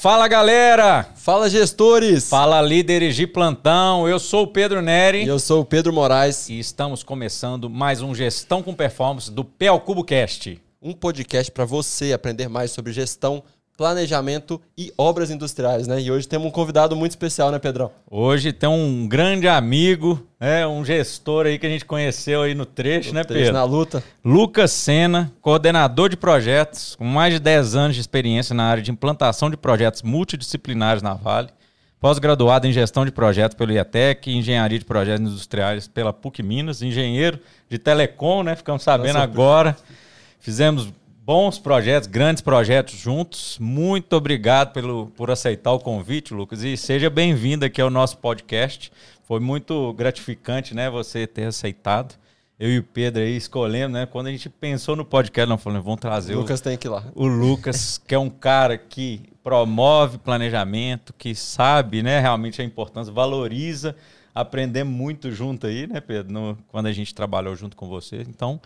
Fala galera! Fala gestores! Fala líderes de plantão, eu sou o Pedro Neri. E eu sou o Pedro Moraes. E estamos começando mais um Gestão com Performance do PL Cubo Cast. Um podcast para você aprender mais sobre gestão, planejamento e obras industriais, né? E hoje temos um convidado muito especial, né, Pedrão? Hoje tem um grande amigo, é um gestor aí que a gente conheceu aí no trecho, no né, trecho, Pedro? Na luta. Lucas Sena, coordenador de projetos, com mais de 10 anos de experiência na área de implantação de projetos multidisciplinares na Vale. Pós-graduado em gestão de projetos pelo IATEC, engenharia de projetos industriais pela PUC Minas, engenheiro de telecom, né? Ficamos sabendo Nossa, agora. Fizemos bons projetos, grandes projetos juntos. Muito obrigado pelo, por aceitar o convite, Lucas, e seja bem-vindo aqui ao nosso podcast. Foi muito gratificante, né, você ter aceitado. Eu e o Pedro aí escolhendo, né? Quando a gente pensou no podcast, nós falamos, vamos trazer o Lucas o, tem que ir lá. O Lucas, que é um cara que promove planejamento, que sabe, né, realmente a importância, valoriza, aprender muito junto aí, né, Pedro, no, quando a gente trabalhou junto com você. Então,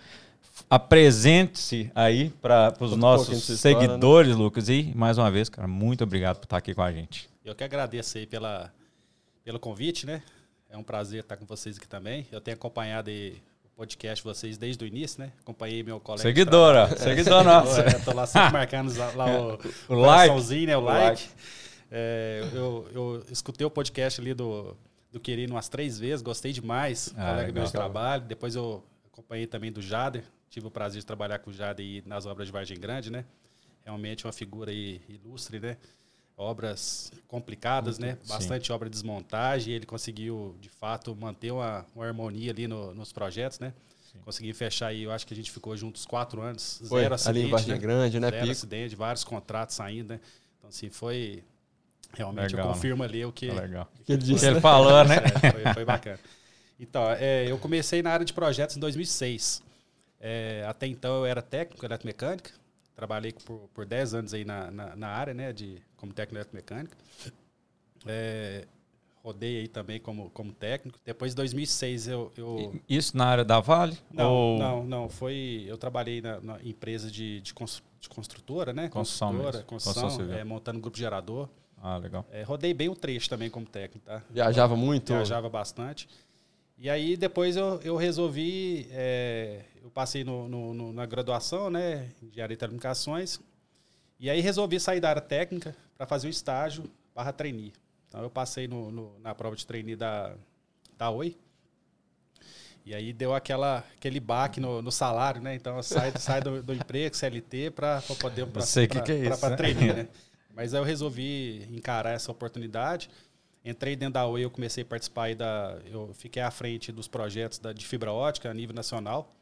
apresente-se aí para os nossos seguidores, história, né? Lucas. E, mais uma vez, cara, muito obrigado por estar aqui com a gente. Eu que agradeço aí pela, pelo convite, né? É um prazer estar com vocês aqui também. Eu tenho acompanhado aí o podcast de vocês desde o início, né? Acompanhei meu colega. Seguidora, seguidora nossa. Estou lá sempre marcando lá o, o, like. né? O, o like. like. É, eu, eu escutei o podcast ali do, do Querino umas três vezes, gostei demais. Ah, colega meu de trabalho. Depois eu acompanhei também do Jader, tive o prazer de trabalhar com o Jade nas obras de Vargem Grande, né? Realmente uma figura ilustre, né? Obras complicadas, né? Bastante Sim. obra de desmontagem. Ele conseguiu, de fato, manter uma, uma harmonia ali no, nos projetos, né? Sim. Consegui fechar aí, eu acho que a gente ficou juntos quatro anos, foi, zero acidente. Ali em Vargem né? Grande, né? Zero Pico. acidente, vários contratos saindo, né? Então, assim, foi... Realmente, legal, eu confirmo né? ali o que, legal. que ele disse. Ele falou, né? É, foi, foi bacana. Então, é, eu comecei na área de projetos em 2006. É, até então eu era técnico eletromecânica, trabalhei por, por 10 anos aí na, na, na área, né, de, como técnico eletromecânica. É, rodei aí também como, como técnico. Depois de 2006 eu, eu... Isso na área da Vale? Não, ou... não, não. Foi, eu trabalhei na, na empresa de, de, de construtora, né? Construção construtora, construção, construção é, montando grupo gerador. Ah, legal. É, rodei bem o trecho também como técnico, tá? Viajava muito? Viajava bastante. E aí depois eu, eu resolvi, é, eu passei no, no, no, na graduação, né, engenharia de telecomunicações, e aí resolvi sair da área técnica para fazer um estágio barra trainee. Então eu passei no, na prova de trainee da, da Oi, e aí deu aquela, aquele baque no, no salário, né? Então eu saio, saio do, do emprego, CLT, para poder para que é né? né? Mas aí eu resolvi encarar essa oportunidade. Entrei dentro da Oi, eu comecei a participar da. Eu fiquei à frente dos projetos da, de fibra ótica a nível nacional.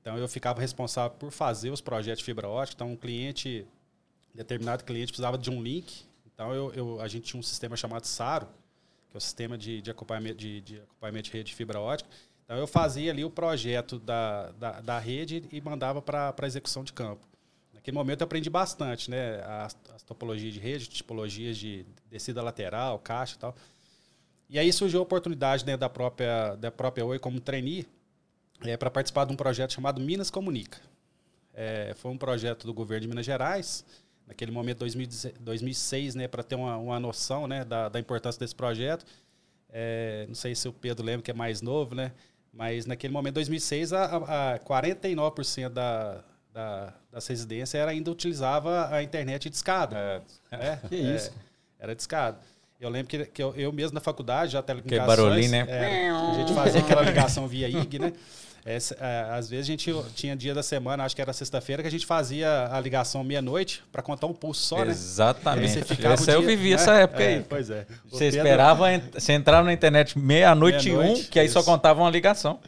Então eu ficava responsável por fazer os projetos de fibra ótica. Então um cliente, determinado cliente precisava de um link. Então eu, eu a gente tinha um sistema chamado SARO, que é o sistema de, de, acompanhamento, de, de acompanhamento de rede de fibra ótica. Então eu fazia ali o projeto da, da, da rede e mandava para a execução de campo. Naquele momento eu aprendi bastante, né? As, as topologias de rede, tipologias de descida lateral, caixa e tal. E aí surgiu a oportunidade né, da própria da própria Oi como trainee é, para participar de um projeto chamado Minas Comunica. É, foi um projeto do governo de Minas Gerais, naquele momento 2006, né, para ter uma, uma noção né, da, da importância desse projeto. É, não sei se o Pedro lembra que é mais novo, né? Mas naquele momento, 2006, a, a 49% da, da, das residências era, ainda utilizava a internet de escada. É. é que isso? É, era de escada. Eu lembro que, que eu, eu, mesmo na faculdade, já telecomunicações... Que barulhinho, né? É, a gente fazia aquela ligação via IG, né? É, às vezes a gente tinha dia da semana, acho que era sexta-feira, que a gente fazia a ligação meia-noite para contar um pulso só, né? Exatamente. Essa dia, eu vivi né? essa época é, aí. Pois é. Você Pedro... esperava, você entrava na internet meia-noite meia um, que aí isso. só contava uma ligação.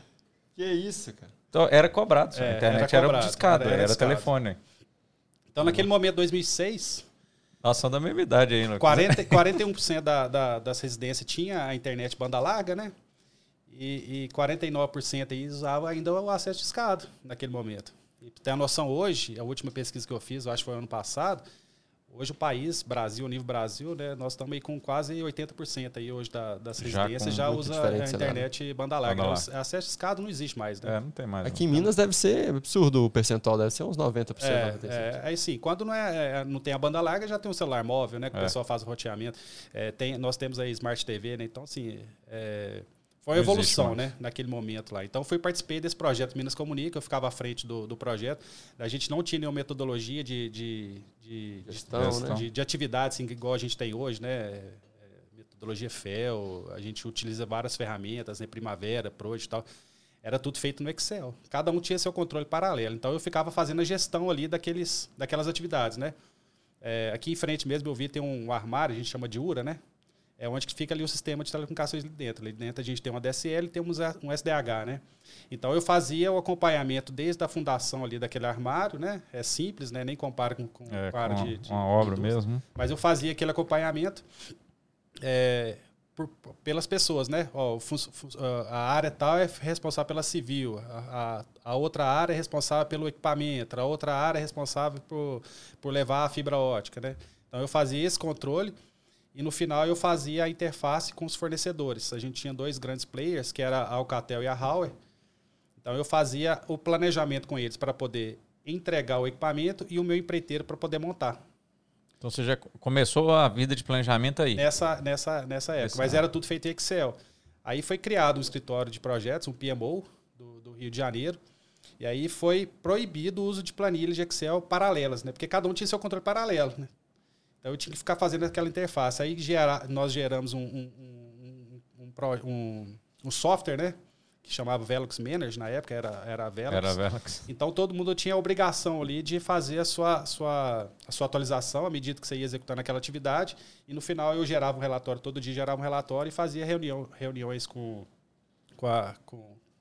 Que isso, cara. Então, era cobrado. É, a internet era, cobrado, era discado, era, era, era telefone. Então, naquele momento, 2006... Nós somos da mesma idade aí. 40, 41% da, da, das residências tinha a internet banda larga, né? E, e 49% aí usava ainda o acesso de escada naquele momento. E ter a noção hoje, a última pesquisa que eu fiz, eu acho que foi ano passado, Hoje o país, Brasil, nível Brasil, né, nós estamos aí com quase 80% aí hoje da, das residências já, já usa a internet né? banda larga. Banda larga. Acesso escada não existe mais, né? É, não tem mais. Aqui não. em Minas deve ser absurdo o percentual, deve ser uns 90%. É, 97%. é aí sim, quando não, é, é, não tem a banda larga, já tem um celular móvel, né? Que é. o pessoal faz o roteamento. É, tem, nós temos aí Smart TV, né? Então, assim, é, foi uma evolução, né? Naquele momento lá. Então, fui participei desse projeto Minas Comunica, eu ficava à frente do, do projeto. A gente não tinha nenhuma metodologia de, de, de, Gestão, de, né? de, de atividade, assim, igual a gente tem hoje, né? É, metodologia FEL, a gente utiliza várias ferramentas, né? Primavera, Proj e tal. Era tudo feito no Excel. Cada um tinha seu controle paralelo. Então, eu ficava fazendo a gestão ali daqueles, daquelas atividades, né? É, aqui em frente mesmo, eu vi, tem um armário, a gente chama de URA, né? É onde que fica ali o sistema de telecomunicações ali dentro. Ali dentro a gente tem uma DSL e temos um SDH, né? Então eu fazia o acompanhamento desde a fundação ali daquele armário, né? É simples, né? Nem compara com, com, é, com a área de, de, uma obra de mesmo. Mas eu fazia aquele acompanhamento é, por, pelas pessoas, né? Ó, a área tal é responsável pela civil, a, a, a, outra área é responsável pelo equipamento, a outra área é responsável por, por levar a fibra ótica, né? Então eu fazia esse controle e no final eu fazia a interface com os fornecedores. A gente tinha dois grandes players, que era a Alcatel e a Huawei. Então eu fazia o planejamento com eles para poder entregar o equipamento e o meu empreiteiro para poder montar. Então você já começou a vida de planejamento aí? Nessa, nessa, nessa época. Mas era tudo feito em Excel. Aí foi criado um escritório de projetos, um PMO, do, do Rio de Janeiro. E aí foi proibido o uso de planilhas de Excel paralelas, né? Porque cada um tinha seu controle paralelo, né? Então eu tinha que ficar fazendo aquela interface. Aí gera, nós geramos um, um, um, um, software, né? Que chamava Velox Manager, na época era, era a Velox. Era a Velox. Então todo mundo tinha a obrigação ali de fazer a sua, sua, a sua atualização à medida que você ia executando aquela atividade. E no final eu gerava um relatório, todo dia gerava um relatório e fazia reunião, reuniões com, com, a, com,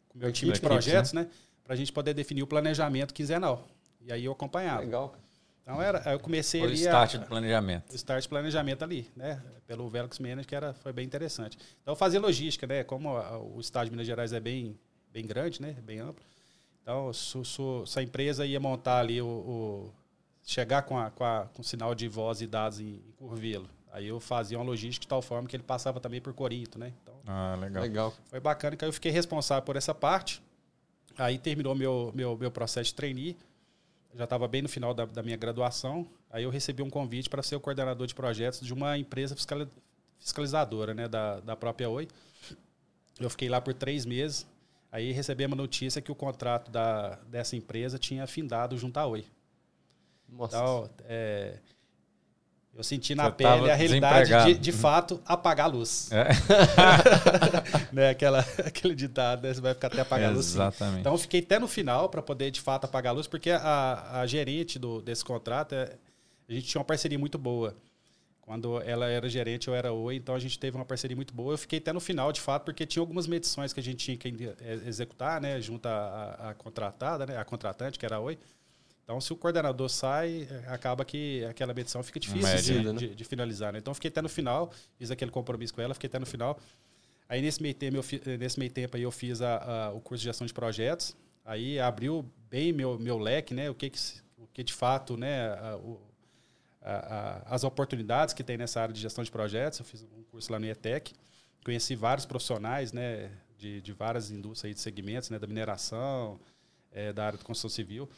com o meu time de projetos, né? né? Para a gente poder definir o planejamento quinzenal. E aí eu acompanhava. Legal, cara. Então era, eu comecei foi ali. O start a, do planejamento. O start do planejamento ali, né? Pelo Velox Manager, que era, foi bem interessante. Então fazer logística, né? Como a, o estado de Minas Gerais é bem, bem grande, né? Bem amplo. Então, se, se a empresa ia montar ali o. o chegar com, a, com, a, com sinal de voz e dados em, em Curvelo. Aí eu fazia uma logística de tal forma que ele passava também por Corinto, né? Então, ah, legal. legal. Foi bacana que eu fiquei responsável por essa parte. Aí terminou meu, meu, meu processo de trainee já estava bem no final da, da, minha graduação. Aí eu recebi um convite para ser o coordenador de projetos de uma empresa fiscalizadora, né, da, da própria Oi. Eu fiquei lá por três meses. Aí recebi uma notícia que o contrato da, dessa empresa tinha findado junto à Oi. Nossa. Então, é, eu senti na Você pele a realidade de, de fato, apagar a luz. É. né? Aquela, aquele ditado, né? Você vai ficar até apagar a luz. Exatamente. Então, eu fiquei até no final para poder, de fato, apagar a luz, porque a, a gerente do, desse contrato, é, a gente tinha uma parceria muito boa. Quando ela era gerente, eu era oi, então a gente teve uma parceria muito boa. Eu fiquei até no final, de fato, porque tinha algumas medições que a gente tinha que executar, né? Junto à, à contratada, né? A contratante, que era a oi. Então, se o coordenador sai, é, acaba que aquela medição fica difícil de, né? de, de, finalizar. Né? Então, fiquei até no final, fiz aquele compromisso com ela, fiquei até no final. Aí, nesse meio tempo, eu, nesse meio tempo aí, eu fiz a, a, o curso de gestão de projetos. Aí, abriu bem meu, meu leque, né? O que, que, o que de fato, né? A, o, as oportunidades que tem nessa área de gestão de projetos. Eu fiz um curso lá no IETEC. Conheci vários profissionais, né? De, de várias indústrias de segmentos, né? Da mineração, é, da área de construção civil.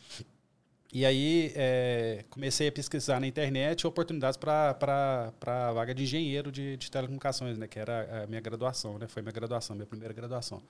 E aí é, comecei a pesquisar na internet oportunidades para a vaga de engenheiro de, de, telecomunicações, né? Que era a minha graduação, né? Foi minha graduação, minha primeira graduação.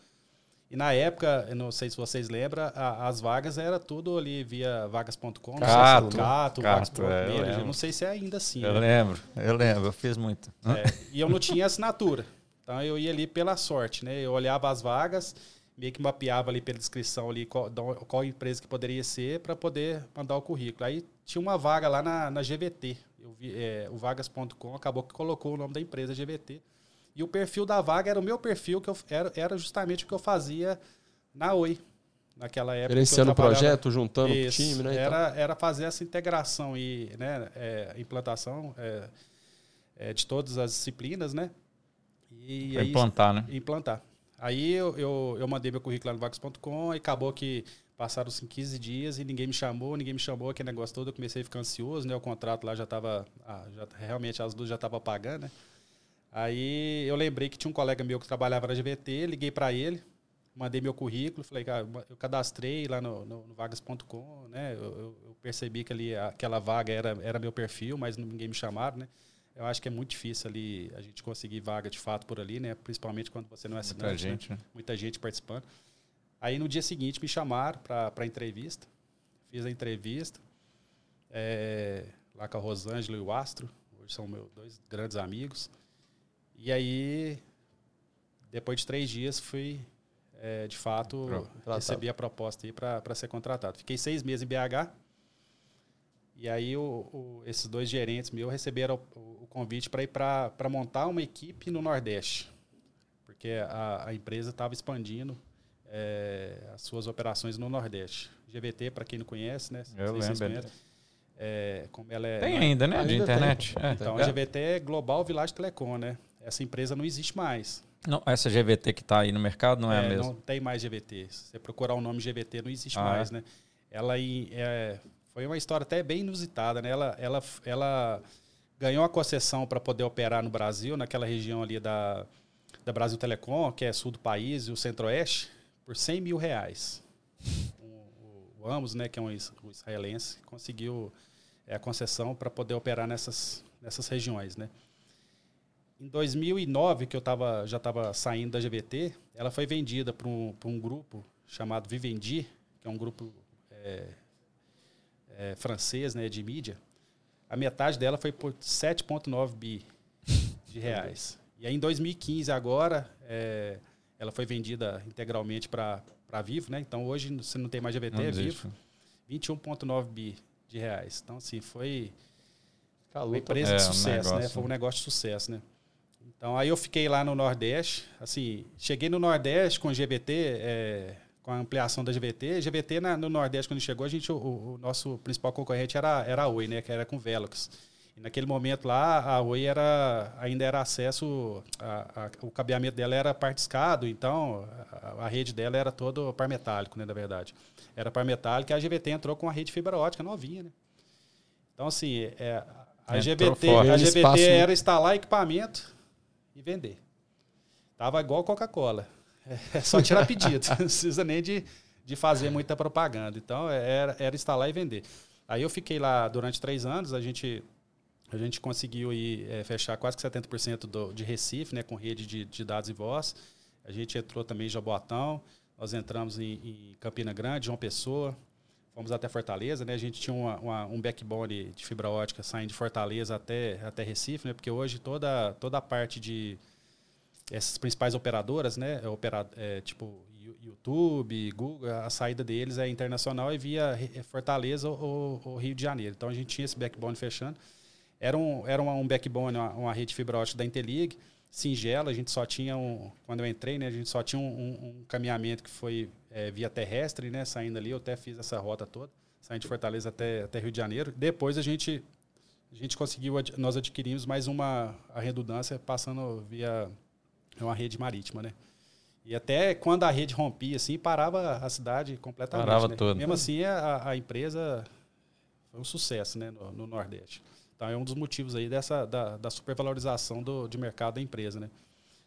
E na época, eu não sei se vocês lembram, a, as vagas era tudo ali via vagas.com, Cato, se Cato, Cato é, eu, eu não sei se é ainda assim. Eu né? lembro, eu lembro, eu fiz muito. É, e eu não tinha assinatura. Então eu ia ali pela sorte, né? Eu olhava as vagas meio que mapeava ali pela descrição ali qual, qual empresa que poderia ser para poder mandar o currículo. Aí tinha uma vaga lá na, na GVT. Eu vi, é, o vagas.com acabou que colocou o nome da empresa GVT. E o perfil da vaga era o meu perfil, que eu, era, era justamente o que eu fazia na Oi. Naquela época. Gerenciando o projeto, juntando o time, né? Era, então. era fazer essa integração e né, é, implantação é, é, de todas as disciplinas, né? E, e aí, implantar, né? Implantar. Aí eu, eu, eu mandei meu currículo lá no Vax.com e acabou que Passaram assim, 15 dias e ninguém me chamou, ninguém me chamou, aquele negócio todo, eu comecei a ficar ansioso, né? O contrato lá já estava, ah, já, realmente as luzes já estavam apagando, né? Aí eu lembrei que tinha um colega meu que trabalhava na GVT, liguei para ele, mandei meu currículo, falei, cara, eu cadastrei lá no, no, no vagas.com, né? Eu, eu, percebi que ali aquela vaga era, era meu perfil, mas ninguém me chamaram, né? Eu acho que é muito difícil ali a gente conseguir vaga de fato por ali, né? Principalmente quando você não é assinante. Muita né? gente, né? Muita gente participando. Aí no dia seguinte me chamaram para entrevista. Fiz a entrevista é, lá com a Rosângela e o Astro. Hoje são meus dois grandes amigos. E aí, depois de três dias, fui, é, de fato, Pronto. recebi a proposta aí para ser contratado. Fiquei seis meses em BH. E aí, o, o, esses dois gerentes meus receberam o, o convite para ir para montar uma equipe no Nordeste. Porque a, a empresa estava expandindo é, as suas operações no Nordeste. GVT, para quem não conhece, né? Eu lembro. É, como ela é, tem ainda, né? de internet. É. Então, a GVT é Global Village Telecom, né? Essa empresa não existe mais. Não, essa GVT que está aí no mercado não é, é, a mesma? Não tem mais GVT. Se você procurar o nome GVT, não existe ah, mais, é? né? Ela é, foi uma história até bem inusitada, né? Ela, ela, ela ganhou a concessão para poder operar no Brasil, naquela região ali da, da Brasil Telecom, que é sul do país, e o centro-oeste, por 100 mil reais. O, o, o Amos, né, que é um, um israelense, conseguiu é, a concessão para poder operar nessas, nessas regiões, né? Em 2009, que eu tava, já estava saindo da GVT, ela foi vendida para um, um grupo chamado Vivendi, que é um grupo é, é, francês né, de mídia. A metade dela foi por 7,9 bi de reais. E aí, em 2015, agora, é, ela foi vendida integralmente para a Vivo, né? Então, hoje, você não tem mais GVT, não é Vivo. 21,9 bi de reais. Então, assim, foi uma empresa é, de sucesso, um né? Foi um negócio de sucesso, né? Então, aí eu fiquei lá no Nordeste. Assim, cheguei no Nordeste com GVT, é, com a ampliação da GVT. GVT na, no Nordeste, quando chegou, a gente, o, o, nosso principal concorrente era, era a Oi, né? Que era com Velox. E naquele momento lá, a Oi era, ainda era acesso, a, a, o cabeamento dela era partiscado, então a, a, rede dela era todo par metálico, né, na verdade. Era par metálico e a GVT entrou com a rede fibra ótica novinha, né? Então, assim, é, a GVT, a GVT era instalar equipamento e vender. Tava igual Coca-Cola. É só tirar pedido. não precisa nem de, de fazer muita propaganda. Então, era, era instalar e vender. Aí eu fiquei lá durante três anos, a gente, a gente conseguiu ir, é, fechar quase que 70% do, de Recife, né, com rede de, de dados e voz. A gente entrou também em Jaboatão, nós entramos em, em Campina Grande, João Pessoa, fomos até Fortaleza, né? A gente tinha uma, uma, um backbone de fibra ótica saindo de Fortaleza até, até Recife, né? Porque hoje toda, toda a parte de essas principais operadoras, né? É, opera, é, tipo YouTube, Google, a saída deles é internacional e via Fortaleza ou, ou, Rio de Janeiro. Então a gente tinha esse backbone fechando. Era um, era um backbone, uma, uma rede fibra ótica da Intelig, singela, a gente só tinha um, quando eu entrei, né, a gente só tinha um, um, um caminhamento que foi é, via terrestre, né, saindo ali, eu até fiz essa rota toda, saindo de Fortaleza até, até Rio de Janeiro. Depois a gente, a gente conseguiu, nós adquirimos mais uma a redundância passando via uma rede marítima, né. E até quando a rede rompia, assim, parava a cidade completamente. Parava né? todo. Mesmo assim, a, a empresa foi um sucesso, né, no, no Nordeste. Então é um dos motivos aí dessa da, da supervalorização do, de mercado da empresa, né?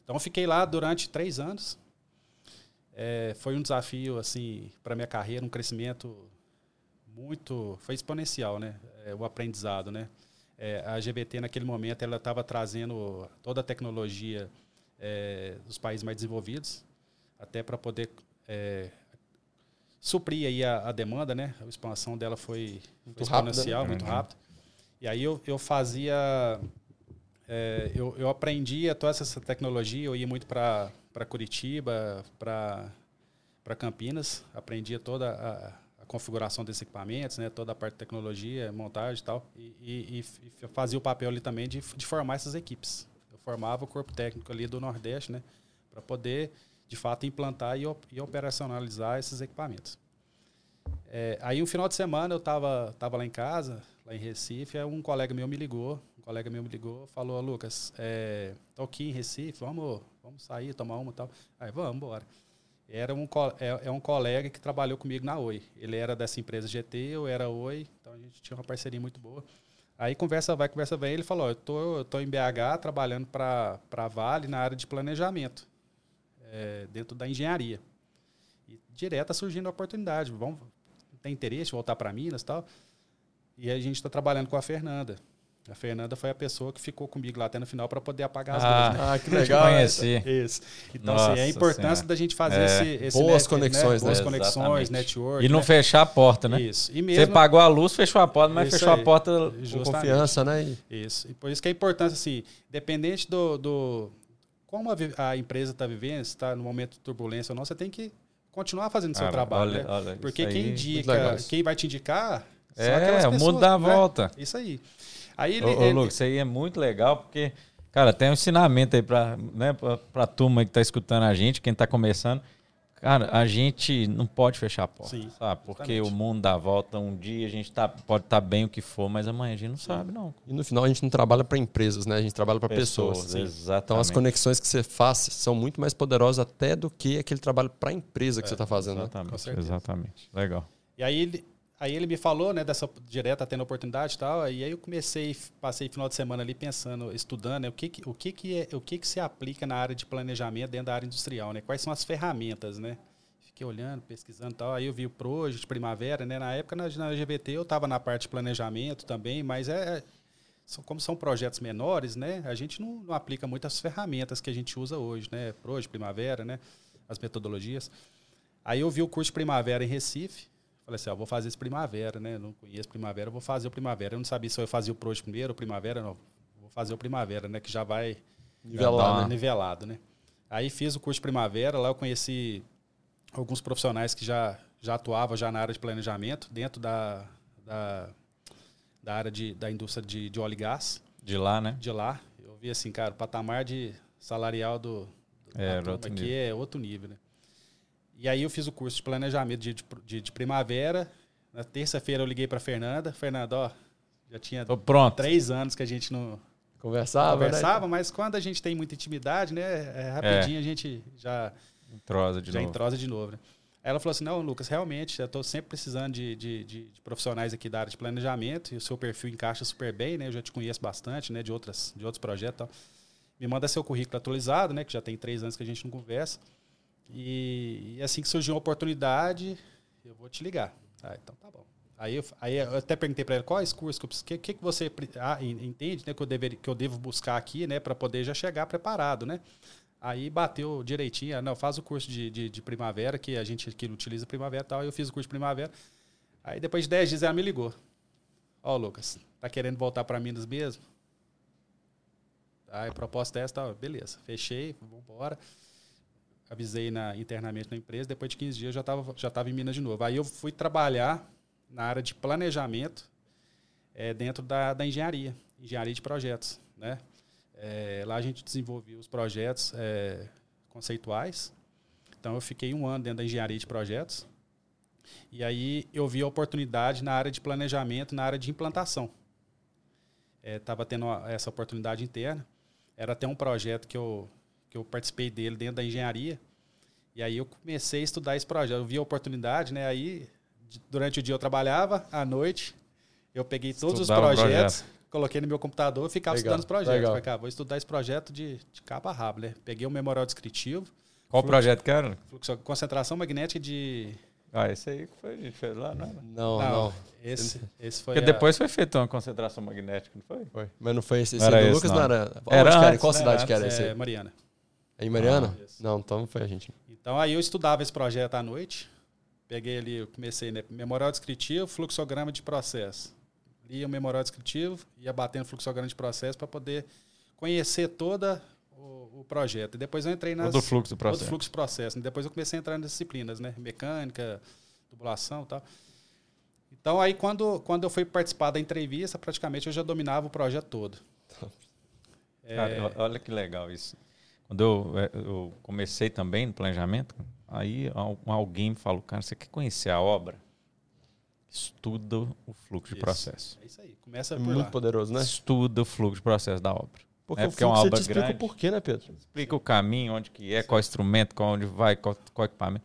Então fiquei lá durante três anos. É, foi um desafio assim para minha carreira, um crescimento muito, foi exponencial, né? É, o aprendizado, né? É, a GBT naquele momento ela estava trazendo toda a tecnologia é, dos países mais desenvolvidos, até para poder é, suprir aí a, a, demanda, né? A expansão dela foi, foi exponencial, rápido, né? muito uhum. rápido. E aí eu, eu fazia. É, eu, eu aprendia toda essa tecnologia, eu ia muito para Curitiba, para Campinas, aprendia toda a, a, configuração desses equipamentos, né, toda a parte de tecnologia, montagem e tal, e, e, e fazia o papel ali também de, de formar essas equipes. Formava o corpo técnico ali do Nordeste, né, para poder, de fato, implantar e, e operacionalizar esses equipamentos. É, aí, um final de semana, eu estava tava lá em casa, lá em Recife, um colega meu me ligou, um colega meu me ligou, falou, Lucas, é, tô aqui em Recife, vamos, vamos sair, tomar uma tal. Aí, vamos embora. era um, é, é um colega que trabalhou comigo na Oi. Ele era dessa empresa GT, eu era Oi, então a gente tinha uma parceria muito boa. Aí conversa vai, conversa vem, ele falou, eu tô, eu tô em BH trabalhando para a Vale na área de planejamento, é, dentro da engenharia. E direto surgindo a oportunidade, vamos, tem interesse voltar para Minas e tal. E a gente está trabalhando com a Fernanda. A Fernanda foi a pessoa que ficou comigo lá até no final para poder apagar as Ah, luzes, né? Ah, que legal. conheci. Isso. Então, assim, é a Nossa importância Senhora. da gente fazer É. esse, esse Boas net- conexões, Boas né? conexões, Exatamente. network. E não né? fechar a porta, né? Isso. E Você mesmo, pagou a luz, fechou a porta, mas Isso fechou aí. a porta. Com justamente. confiança, né? Isso. E por isso que é importante, assim, dependente do. do como a, a empresa está vivendo, se está no momento de turbulência ou não, você tem que continuar fazendo o seu trabalho. olha- né? olha, Porque quem indica, quem vai te indicar. são É, aquelas o mundo pessoas, dá a né? volta. Isso aí. Aí ele. Ô, ô, ele- Lucas, isso aí é muito legal, porque, cara, tem um ensinamento aí pra, né, pra, pra turma que tá escutando a gente, quem tá começando. Cara, a gente não pode fechar a porta, Sim, sabe? Porque exatamente. o mundo dá a volta. Um dia a gente tá, pode estar bem o que for, mas amanhã a gente não sabe, não. E no final a gente não trabalha para empresas, né? A gente trabalha para pessoas. Sim. exatamente. Então as conexões que você faz são muito mais poderosas até do que aquele trabalho para a empresa que você está fazendo. Né? com Exatamente, certeza. exatamente. Legal. E aí ele, aí ele me falou, né, dessa direta tendo oportunidade e tal, e aí eu comecei, passei final de semana ali pensando, estudando, né, o que que, o que que é, o que que se aplica na área de planejamento dentro da área industrial, né? Quais são as ferramentas, né? Fiquei olhando, pesquisando e tal, aí eu vi o Project Primavera, né? Na época na, na GVT eu estava na parte de planejamento também, mas é, é- são- como são projetos menores, né? A gente não, não aplica muitas ferramentas que a gente usa hoje, né? Project Primavera, né? As metodologias. Aí eu vi o curso Primavera em Recife, Falei assim, ó, vou fazer esse primavera, né? Não conheço primavera, vou fazer o primavera. Eu não sabia se eu fazia o Proje primeiro ou primavera, não. Vou fazer o primavera, né? Que já vai Nivelar, dar né? nivelado, né? Aí fiz o curso de primavera, lá eu conheci alguns profissionais que já, já atuavam já na área de planejamento, dentro da, da, da área de, da indústria de, de óleo e gás, De lá, né? de lá. Eu vi assim, cara, o patamar de salarial do, É, aqui nível. é outro nível, né? E aí eu fiz o curso de planejamento de, de, de primavera. Na terça-feira eu liguei para Fernanda. Fernanda, ó, já tinha três anos que a gente não Conversava, conversava, né? mas quando a gente tem muita intimidade, né, é, rapidinho a gente já, Entrosa de já novo. entrosa de novo. Né? Aí ela falou assim, não, Lucas, realmente, eu estou sempre precisando de, de, de- de profissionais aqui da área de planejamento e o seu perfil encaixa super bem, né? Eu já te conheço bastante, né, de, outras, de outros projetos e tal. Me manda seu currículo atualizado, né, que já tem três anos que a gente não conversa. E, e assim que surgiu uma oportunidade, eu vou te ligar. Ah, então tá bom. Aí eu, aí eu até perguntei para ela quais cursos que eu preciso, que, que, que você ah, en- entende, né, que eu deveria, que eu devo buscar aqui, né, para poder já chegar preparado, né? Aí bateu direitinho, não, faz o curso de, de, de primavera, que a gente aqui utiliza primavera e tal, eu fiz o curso de primavera. Aí depois de 10 dias ela me ligou. Ó, Lucas, tá querendo voltar para Minas mesmo? Aí proposta é essa, beleza, fechei, vamos embora avisei na, internamente na empresa, depois de 15 dias já estava já tava em Minas de novo. Aí eu fui trabalhar na área de planejamento eh, dentro da, da engenharia, engenharia de projetos. Né? Eh, lá a gente desenvolvia os projetos eh, conceituais. Então eu fiquei um ano dentro da engenharia de projetos. E aí eu vi a oportunidade na área de planejamento, na área de implantação. Estava tendo essa oportunidade interna. Era até um projeto que eu, que eu participei dele dentro da engenharia. E aí eu comecei a estudar esse projeto. Eu vi a oportunidade, né? Aí, durante o dia eu trabalhava, à noite eu peguei todos Estudava os projetos, coloquei no meu computador e ficava Legal, estudando os projetos. legal. Falei, cara, vou estudar esse projeto de, de cabo a rabo, né? Peguei o memorial descritivo, Qual projeto que era? fluxo, concentração magnética de... Ah, esse aí que foi, a gente fez lá, não era? Não, não. Esse, esse foi Porque a- depois foi feita uma concentração magnética, não foi? Foi. Mas não foi esse, esse Não era do esse, Lucas, não. não, era. Onde Era que era? Antes, qual né? cidade Era que era é, esse? aí? Mariana. É em Mariana? Ah, não, então foi a gente. Então aí eu estudava esse projeto à noite, peguei ali, comecei, né, memorial descritivo, fluxograma de processo. Lia o memorial descritivo, ia batendo fluxograma de processo para poder conhecer toda o, o projeto. E depois eu entrei nas Todo o fluxo do processo. o fluxo de processo. E depois eu comecei a entrar nas disciplinas, né, mecânica, tubulação, e tal. Então aí quando quando eu fui participar da entrevista, praticamente eu já dominava o projeto todo. É, Cara, olha que legal isso. Quando eu, é, eu comecei também no planejamento, aí al- alguém me falou, cara, você quer conhecer a obra? Estuda o fluxo de Isso. processo. é isso aí. Começa É por muito lá. poderoso, né? Estuda o fluxo de processo da obra. Porque É o porque é uma obra te explica grande. o porquê, né, Pedro? Explica o caminho, onde que é, qual instrumento, qual onde vai, qual, qual equipamento.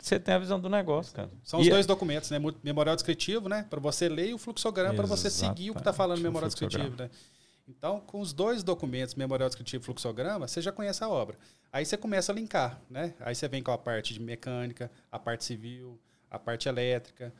Você tem a visão do negócio, cara. São os E- dois documentos, né? Memorial descritivo, né? Para você ler e o fluxograma para você seguir o que está falando no memorial descritivo, né? Então, com os dois documentos, memorial descritivo e fluxograma, você já conhece a obra. Aí você começa a linkar, né? Aí você vem com a parte de mecânica, a parte civil, a parte elétrica.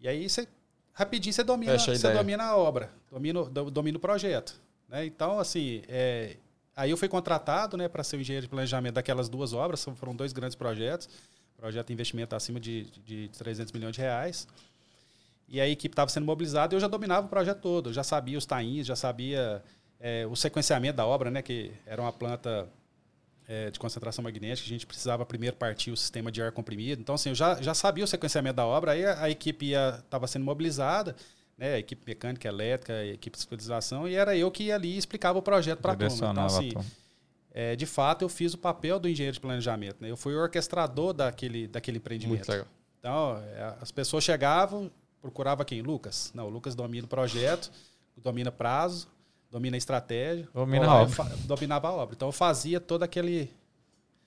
E aí você rapidinho você domina, Fecha a você ideia. domina a obra, domina, domina o projeto, né? Então, assim, é, aí eu fui contratado, né, para ser o engenheiro de planejamento daquelas duas obras, foram dois grandes projetos, projeto de investimento acima de, de 300 milhões de reais. E a equipe estava sendo mobilizada eu já dominava o projeto todo. Eu já sabia os tains, já sabia é, o sequenciamento da obra, né? Que era uma planta é, de concentração magnética. A gente precisava primeiro partir o sistema de ar comprimido. Então, assim, eu já, já sabia o sequenciamento da obra. Aí a, a equipe estava sendo mobilizada, né? A equipe mecânica, elétrica, a equipe de fiscalização. E era eu que ia ali e explicava o projeto para a turma. Então, assim, é, de fato, eu fiz o papel do engenheiro de planejamento. Né? Eu fui o orquestrador daquele, daquele empreendimento. Muito legal. Então, é, as pessoas chegavam, procurava quem? Lucas. Não, o Lucas domina o projeto, domina prazo, domina a estratégia. Domina a obra. Dominava a obra. Então, eu fazia todo aquele...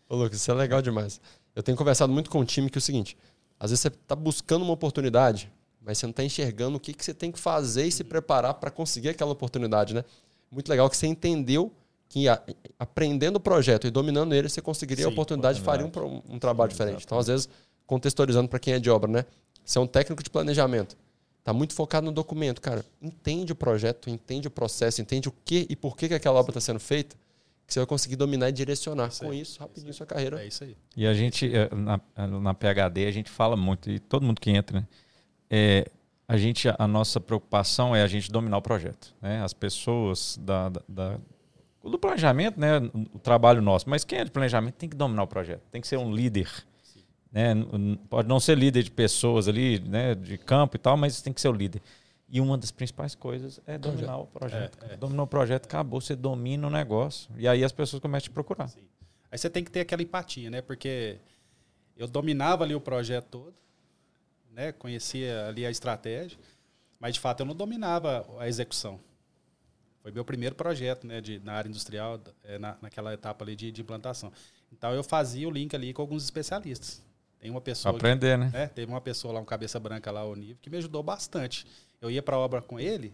Ô, Lucas, isso é legal demais. Eu tenho conversado muito com o time que é o seguinte: às vezes você está buscando uma oportunidade, mas você não está enxergando o que, que você tem que fazer e se preparar para conseguir aquela oportunidade, né? Muito legal que você entendeu que a- aprendendo o projeto e dominando ele, você conseguiria a Sim, oportunidade e faria um, um trabalho diferente. Então, às vezes, contextualizando para quem é de obra, né? Você é um técnico de planejamento. Tá muito focado no documento, cara. Entende o projeto, entende o processo, entende o que e por que, que aquela obra está sendo feita, que você vai conseguir dominar e direcionar. Isso Com aí, isso, rapidinho, sua carreira É isso aí. E a gente, eh, na, na PHD, a gente fala muito, e todo mundo que entra, né? É, a gente, a nossa preocupação é a gente dominar o projeto. Né? As pessoas da, da- da- do planejamento, né? o trabalho nosso. Mas quem é de planejamento tem que dominar o projeto, tem que ser um líder. Né? Pode não ser líder de pessoas ali, né? de campo e tal, mas tem que ser o líder. E uma das principais coisas é dominar o projeto. É, é. Dominar o projeto, acabou, você domina o negócio. E aí as pessoas começam a te procurar. Sim. Aí você tem que ter aquela empatia, né? Porque eu dominava ali o projeto todo, né? Conhecia ali a estratégia, mas de fato eu não dominava a execução. Foi meu primeiro projeto, né? De, na área industrial, eh, na, naquela etapa ali de, de implantação. Então eu fazia o link ali com alguns especialistas. Tem uma Pra pessoa que- aprender, né? né? Teve uma pessoa lá, um cabeça branca lá, o Nível, que me ajudou bastante. Eu ia para a obra com ele,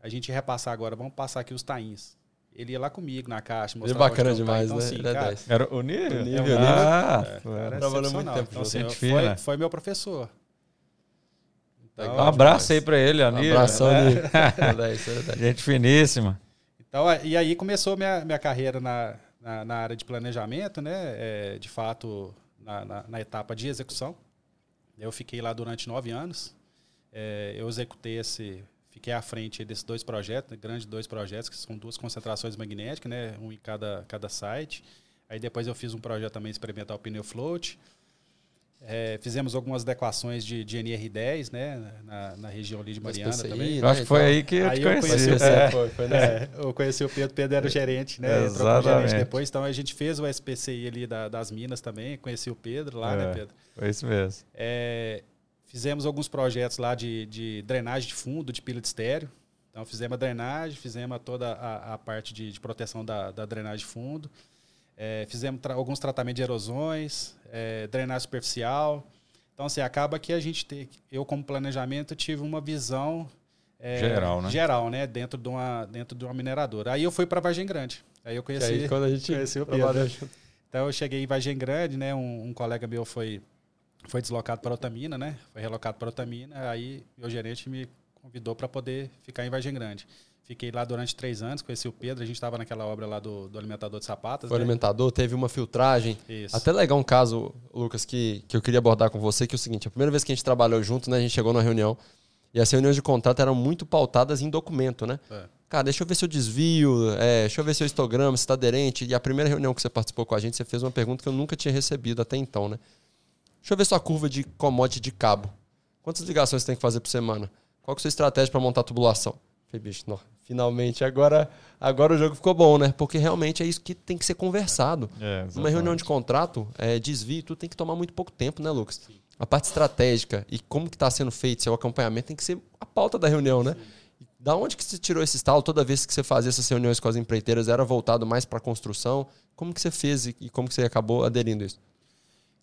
a gente ia repassar agora, vamos passar aqui os tains. Ele ia lá comigo na caixa, Ele é bacana que eu tava. demais, Então, né? assim, Ele é cara, 10. Era o nível? O nível, ah, é, foi. cara, é Trabalhou muito tempo Então, assim, Gente foi, foi meu professor. Então. Um abraço aí pra ele, Um Aníbal. abração, É. Nível. Ele é 10, ele é 10. Gente finíssima. Então, e aí começou minha, minha carreira na, na, na área de planejamento, né? É, de fato, na, na, na etapa de execução. Eu fiquei lá durante nove anos. É, eu executei esse, fiquei à frente desses dois projetos, né, grandes dois projetos, que são duas concentrações magnéticas, né? Um em cada, cada site. Aí depois eu fiz um projeto também experimental pneu float. É, fizemos algumas adequações de, de NR10, né? Na, na região ali de Mariana PCI, também. né? Acho que foi Então, aí que eu aí te eu conheci. conheci o É. Foi, foi nessa. É, eu conheci o Pedro, Pedro era o gerente, né? Exatamente. gerente depois, então a gente fez o SPCI ali da- das Minas também, conheci o Pedro lá, É. né, Pedro? Foi isso mesmo. É, fizemos alguns projetos lá de, de drenagem de fundo, de pilha de estéreo. Então fizemos a drenagem, fizemos toda a, a parte de, de proteção da, da drenagem de fundo. É, fizemos tra- alguns tratamentos de erosões, é, drenagem superficial. Então, assim, acaba que a gente tem. Eu, como planejamento, tive uma visão é, Geral, né? Geral, né? Dentro de uma, dentro de uma mineradora. Aí eu fui para Vargem Grande. Aí eu conheci. aí, quando a gente conheci o Pedro. Então eu cheguei em Vargem Grande, né? Um, um colega meu foi, foi deslocado para Altamina, né? Foi relocado para Altamina. Aí meu gerente me convidou para poder ficar em Vargem Grande. Fiquei lá durante três anos, conheci o Pedro. A gente estava naquela obra lá do, do alimentador de sapatas. Foi né? alimentador, teve uma filtragem. Isso. Até legal um caso, Lucas, que, que eu queria abordar com você, que é o seguinte, a primeira vez que a gente trabalhou junto, né, a gente chegou numa reunião, e as reuniões de contrato eram muito pautadas em documento, né? É. Cara, deixa eu ver seu desvio, é, deixa eu ver seu histograma, se está aderente. E a primeira reunião que você participou com a gente, você fez uma pergunta que eu nunca tinha recebido até então, né? Deixa eu ver sua curva de commodity de cabo. Quantas ligações você tem que fazer por semana? Qual que é a sua estratégia para montar a tubulação? Falei, bicho, não, finalmente agora, agora o jogo ficou bom, né? Porque realmente é isso que tem que ser conversado. É, Numa reunião de contrato, é, desvio, tudo tem que tomar muito pouco tempo, né, Lucas? A parte estratégica e como que está sendo feito, seu acompanhamento tem que ser a pauta da reunião, né? E Da onde que você tirou esse estalo? Toda vez que você fazia essas reuniões com as empreiteiras, era voltado mais para a construção? Como que você fez e como que você acabou aderindo a isso?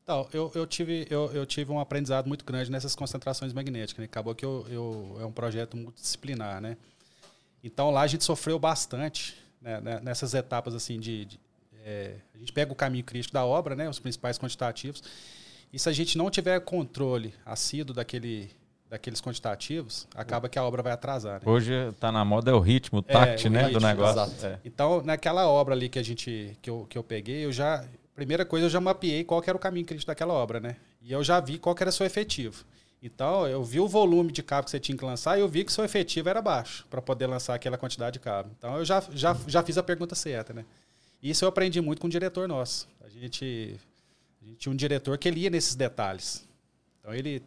Então, eu, eu, tive, eu, eu tive um aprendizado muito grande nessas concentrações magnéticas. Né? Acabou que eu, eu, é um projeto multidisciplinar, né? Então, lá a gente sofreu bastante né? né nessas etapas assim de... de é, a gente pega o caminho crítico da obra, né? Os principais quantitativos. E se a gente não tiver controle assíduo daquele, daqueles quantitativos, acaba que a obra vai atrasar. Né? Hoje está na moda é o ritmo, o tact, é, o né, ritmo, do negócio. É. Então, naquela obra ali que a gente que eu, que eu peguei, eu já primeira coisa eu já mapeei qual era o caminho crítico daquela obra, né? E eu já vi qual era seu efetivo. Então, eu vi o volume de cabo que você tinha que lançar e eu vi que seu efetivo era baixo para poder lançar aquela quantidade de cabo. Então, eu já, já, já fiz a pergunta certa, né? Isso eu aprendi muito com o diretor nosso. A gente, a gente tinha um diretor que ele ia nesses detalhes. Então, ele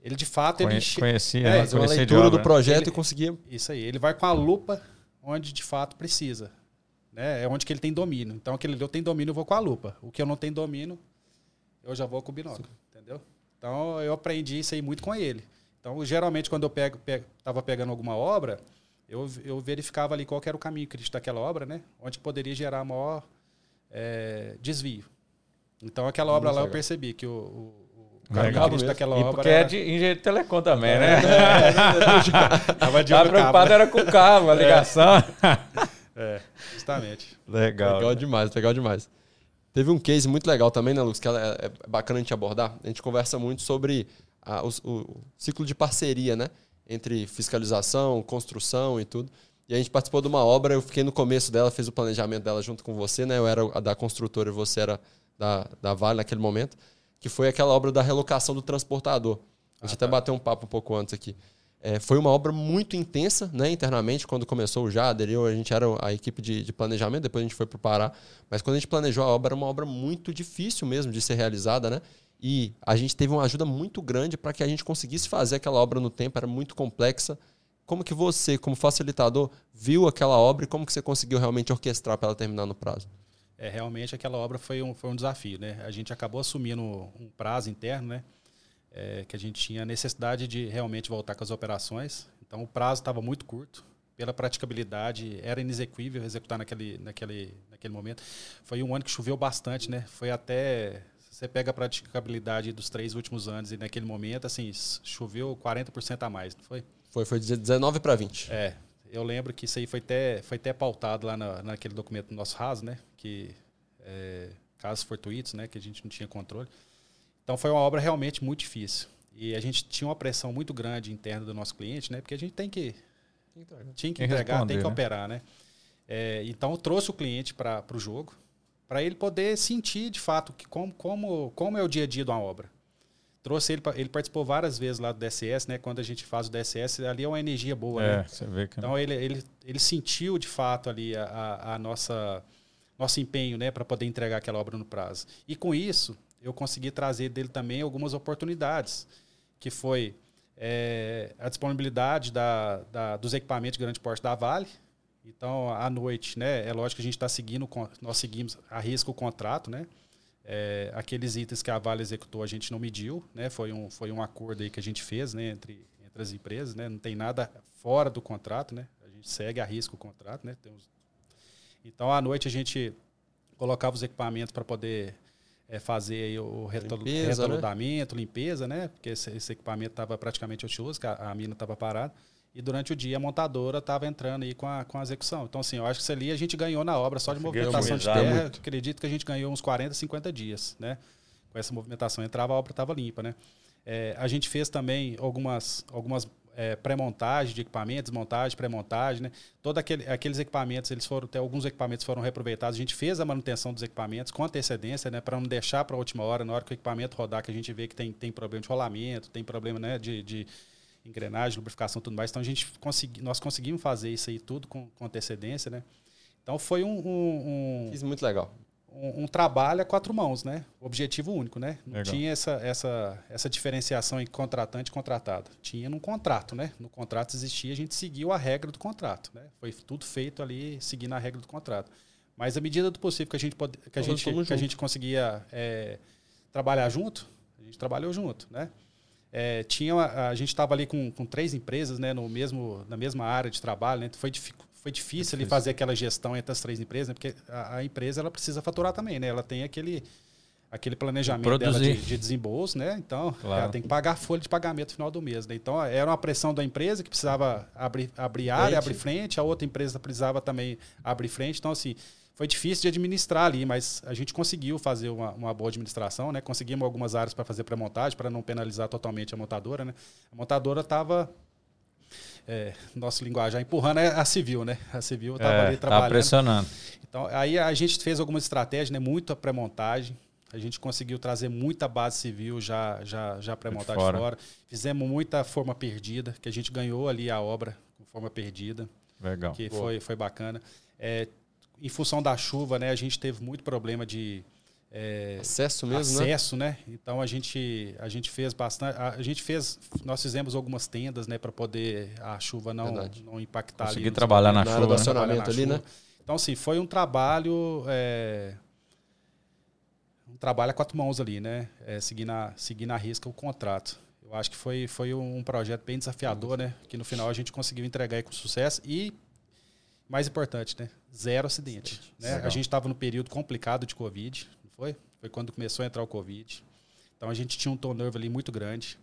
ele de fato Conhe, ele conhecia, é, fazer uma leitura do né? projeto ele, e conseguia. Isso aí. Ele vai com a lupa onde de fato precisa. Né? É onde que ele tem domínio. Então aquele ali eu tenho domínio, eu vou com a lupa. O que eu não tenho domínio, eu já vou com o binóculo. Entendeu? Então eu aprendi isso aí muito com ele. Então, geralmente, quando eu pego, pego, tava pegando alguma obra, eu, eu verificava ali qual era o caminho crítico daquela obra, né? Onde poderia gerar maior é, desvio. Então, aquela obra muito lá legal. eu percebi que o, o Legal mesmo. daquela e obra. Porque é de engenheiro de telecom também, é, né? É, Tava de Tava preocupado era com o cabo, a ligação. É, justamente. Legal. Legal demais, legal demais. Teve um case muito legal também, né, Lucas, que é, é bacana a gente abordar. A gente conversa muito sobre a, o, o, ciclo de parceria, né? Entre fiscalização, construção e tudo. E a gente participou de uma obra, eu fiquei no começo dela, fiz o planejamento dela junto com você, né? Eu era a da construtora e você era da, da Vale naquele momento que foi aquela obra da relocação do transportador. A gente ah, até tá. bateu um papo um pouco antes aqui. É, foi uma obra muito intensa, né, internamente, quando começou o Jader, a gente era a equipe de, de, planejamento, depois a gente foi para o Pará, mas quando a gente planejou a obra, era uma obra muito difícil mesmo de ser realizada, né? E a gente teve uma ajuda muito grande para que a gente conseguisse fazer aquela obra no tempo, era muito complexa. Como que você, como facilitador, viu aquela obra e como que você conseguiu realmente orquestrar para ela terminar no prazo? é, realmente aquela obra foi um, foi um desafio. Né? A gente acabou assumindo um prazo interno, né? É, que a gente tinha necessidade de realmente voltar com as operações. Então o prazo estava muito curto. Pela praticabilidade, era inexequível executar naquele, naquele, naquele momento. Foi um ano que choveu bastante, né? Foi até. Você pega a praticabilidade dos três últimos anos e naquele momento, assim, choveu 40% a mais, não foi? Foi, foi 19 para 20. É, eu lembro que isso aí foi até, foi até pautado lá na, naquele documento do nosso RAS, né? Que é, casos fortuitos, né? Que a gente não tinha controle. Então foi uma obra realmente muito difícil. E a gente tinha uma pressão muito grande interna do nosso cliente, né? Porque a gente tem que tinha que entregar, tem que né? operar, né? É, então trouxe o cliente para o jogo, para ele poder sentir de fato que como, como, como é o dia a dia de uma obra trouxe ele, ele participou várias vezes lá do DSS, né? Quando a gente faz o DSS, ali é uma energia boa, é, né? Você vê que... Então ele, ele, ele sentiu de fato ali a, a nossa nosso empenho, né, para poder entregar aquela obra no prazo. E com isso, eu consegui trazer dele também algumas oportunidades, que foi é, a disponibilidade da, da, dos equipamentos de grande porte da Vale. Então, à noite, né, é lógico que a gente está seguindo, nós seguimos a risco o contrato, né? É, aqueles itens que a Vale executou a gente não mediu, né? Foi um, foi um acordo aí que a gente fez, né? Entre, entre as empresas, né? Não tem nada fora do contrato, né? A gente segue a risco o contrato, né? Então, à noite a gente colocava os equipamentos para poder é, fazer o retaludamento, limpeza, né? limpeza, né? Porque esse, esse equipamento estava praticamente ocioso, a, a mina estava parada. E durante o dia a montadora estava entrando aí com a, com a execução. Então, assim, eu acho que isso ali a gente ganhou na obra só de movimentação de terra. Muito. Acredito que a gente ganhou uns 40, 50 dias, né? Com essa movimentação. Entrava, a obra estava limpa, né? É, a gente fez também algumas, algumas é, pré-montagem de equipamentos, montagem, pré-montagem, né? Todos aquele, aqueles equipamentos, eles foram, até alguns equipamentos foram reaproveitados. A gente fez a manutenção dos equipamentos com antecedência, né? Para não deixar para a última hora, na hora que o equipamento rodar, que a gente vê que tem, tem problema de rolamento, tem problema né, de, de engrenagem, lubrificação e tudo mais. Então a gente consegui, nós conseguimos fazer isso aí tudo com, com antecedência, né? Então foi um, um, um muito legal. Um, um, trabalho a quatro mãos, né? Objetivo único, né? Não legal. tinha essa, essa, essa diferenciação em contratante e contratado. Tinha no contrato, né? No contrato existia, a gente seguiu a regra do contrato, né? Foi tudo feito ali seguindo a regra do contrato. Mas à medida do possível que a gente pode, que a gente, que a gente conseguia é, trabalhar junto, a gente trabalhou junto, né? É, tinha a, a gente estava ali com, com três empresas, né, no mesmo, na mesma área de trabalho, né? Foi, foi difícil, ali fazer aquela gestão entre as três empresas, né, porque a, a, empresa ela precisa faturar também, né? Ela tem aquele aquele planejamento dela de, de, desembolso, né? Então, claro. ela tem que pagar a folha de pagamento no final do mês. Né? Então, era uma pressão da empresa que precisava abrir, abrir área, abrir frente, a outra empresa precisava também abrir frente. Então, assim, foi difícil de administrar ali, mas a gente conseguiu fazer uma, uma boa administração, né? Conseguimos algumas áreas para fazer pré-montagem, para não penalizar totalmente a montadora, né? A montadora estava é, nosso linguajar empurrando é a civil, né? A civil estava é, ali trabalhando. Tá pressionando. Então, aí a gente fez algumas estratégias, né? Muita pré-montagem. A gente conseguiu trazer muita base civil já, já, já pré-montada de fora. fora. Fizemos muita forma perdida, que a gente ganhou ali a obra com forma perdida. Legal. Que foi, foi bacana. É, em função da chuva, né, a gente teve muito problema de é, acesso mesmo, né? acesso, né? né? Então a gente a gente fez bastante, a, gente fez, nós fizemos algumas tendas, né, para poder a chuva não Verdade. não impactar. Conseguir trabalhar na, na chuva, né? ali, chuva. né? Então assim foi um trabalho é, um trabalho a quatro mãos ali, né? É, seguir na seguir na risca o contrato. Eu acho que foi, foi um projeto bem desafiador, né? Que no final a gente conseguiu entregar com sucesso e mais importante, né? Zero acidente. Né? A gente estava no período complicado de Covid, foi? Foi quando começou a entrar o Covid. Então a gente tinha um turnover ali muito grande.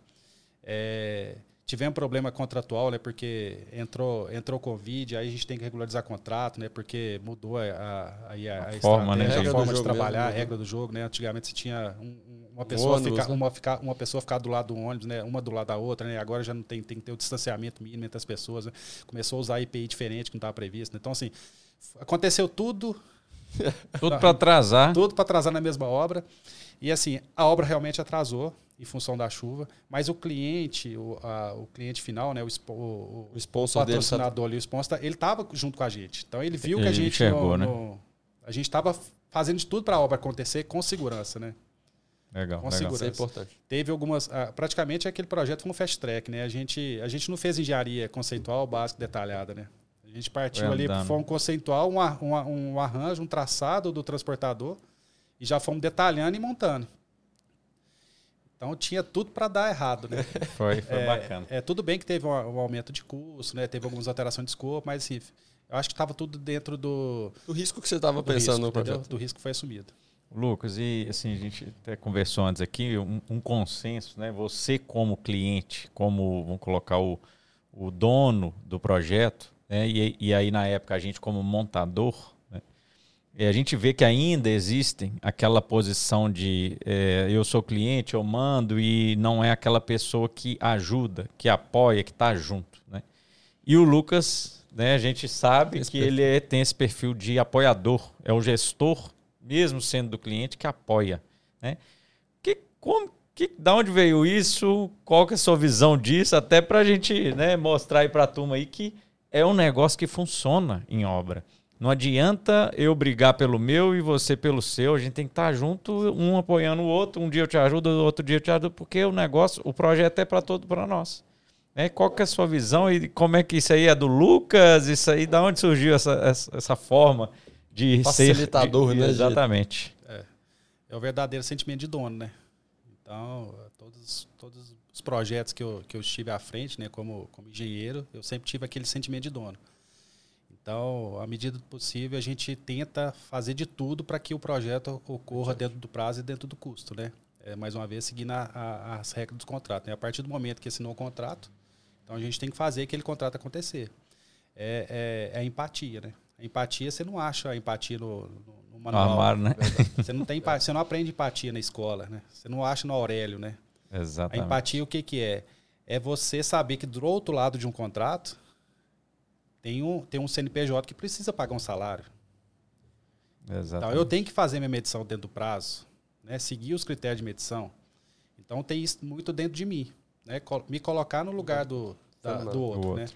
É, tivemos problema contratual, né? Porque entrou entrou Covid, aí a gente tem que regularizar contrato, né? Porque mudou a, a, a, a, forma, né? a forma de trabalhar, mesmo, a né? regra do jogo, né? Antigamente você tinha um, uma pessoa ônibus, ficar, né? uma, ficar, uma pessoa ficar do lado do ônibus, né? Uma do lado da outra, né? Agora já não tem, tem que ter o distanciamento mínimo entre as pessoas. Né? Começou a usar IPI diferente que não estava previsto. Né? Então, assim, aconteceu tudo. tudo para atrasar. Tudo para atrasar na mesma obra. E assim, a obra realmente atrasou em função da chuva, mas o cliente, o, a, o cliente final, né, o, o, o sponsor o patrocinador ali, o sponsor, ele estava junto com a gente. Então ele viu ele que a gente enxergou, no, no, a gente estava fazendo de tudo para a obra acontecer com segurança, né? Legal, com legal. segurança. Isso é importante. Teve algumas, ah, praticamente aquele projeto foi um fast track, né? A gente a gente não fez engenharia conceitual, básica, detalhada, né? A gente partiu ali, foi um conceitual, um, um, um arranjo, um traçado do transportador e já fomos detalhando e montando. Então tinha tudo para dar errado, né? foi, foi é, bacana. É, tudo bem que teve um, um, aumento de custo, né? Teve algumas alterações de escopo, mas assim, eu acho que estava tudo dentro do... Do risco que você estava pensando risco, no projeto. Do risco que foi assumido. Lucas, e assim, a gente até conversou antes aqui, um, um consenso, né? Você como cliente, como, vamos colocar o, o dono do projeto, né? E, e aí na época a gente como montador, é, a gente vê que ainda existem aquela posição de é, eu sou cliente, eu mando e não é aquela pessoa que ajuda, que apoia, que está junto. Né? E o Lucas, né, a gente sabe esse que perfil. ele é, tem esse perfil de apoiador, é o gestor, mesmo sendo do cliente, que apoia. Né? Que, como, que, da onde veio isso? Qual que é a sua visão disso? Até para a gente né, mostrar aí para a turma aí que é um negócio que funciona em obra. Não adianta eu brigar pelo meu e você pelo seu. A gente tem que estar junto, um apoiando o outro. Um dia eu te ajudo, outro dia eu te ajudo, porque o negócio, o projeto é para todo para nós. Né? Qual que é a sua visão e como é que isso aí é do Lucas? Isso aí, da onde surgiu essa, essa, essa forma de facilitador, ser, de, né? Exatamente. É, é o verdadeiro sentimento de dono, né? Então, todos, todos os projetos que eu, que eu estive à frente, né, como, como engenheiro, eu sempre tive aquele sentimento de dono. Então, à medida do possível, a gente tenta fazer de tudo para que o projeto ocorra dentro do prazo e dentro do custo, né? É, mais uma vez, seguindo a, a, as regras do contrato. Né? A partir do momento que assinou o contrato, então a gente tem que fazer aquele contrato acontecer. É, é, é empatia, né? A empatia, você não acha a empatia no, no, no manual. No amar, né? Você não, tem, você não aprende empatia na escola, né? Você não acha no Aurélio, né? Exatamente. A empatia, o que, que é? É você saber que do outro lado de um contrato, tem um, tem um CNPJ que precisa pagar um salário. Exatamente. Então eu tenho que fazer minha medição dentro do prazo, né? seguir os critérios de medição. Então tem isso muito dentro de mim. Né? Me colocar no lugar do, da, do outro. outro. Né?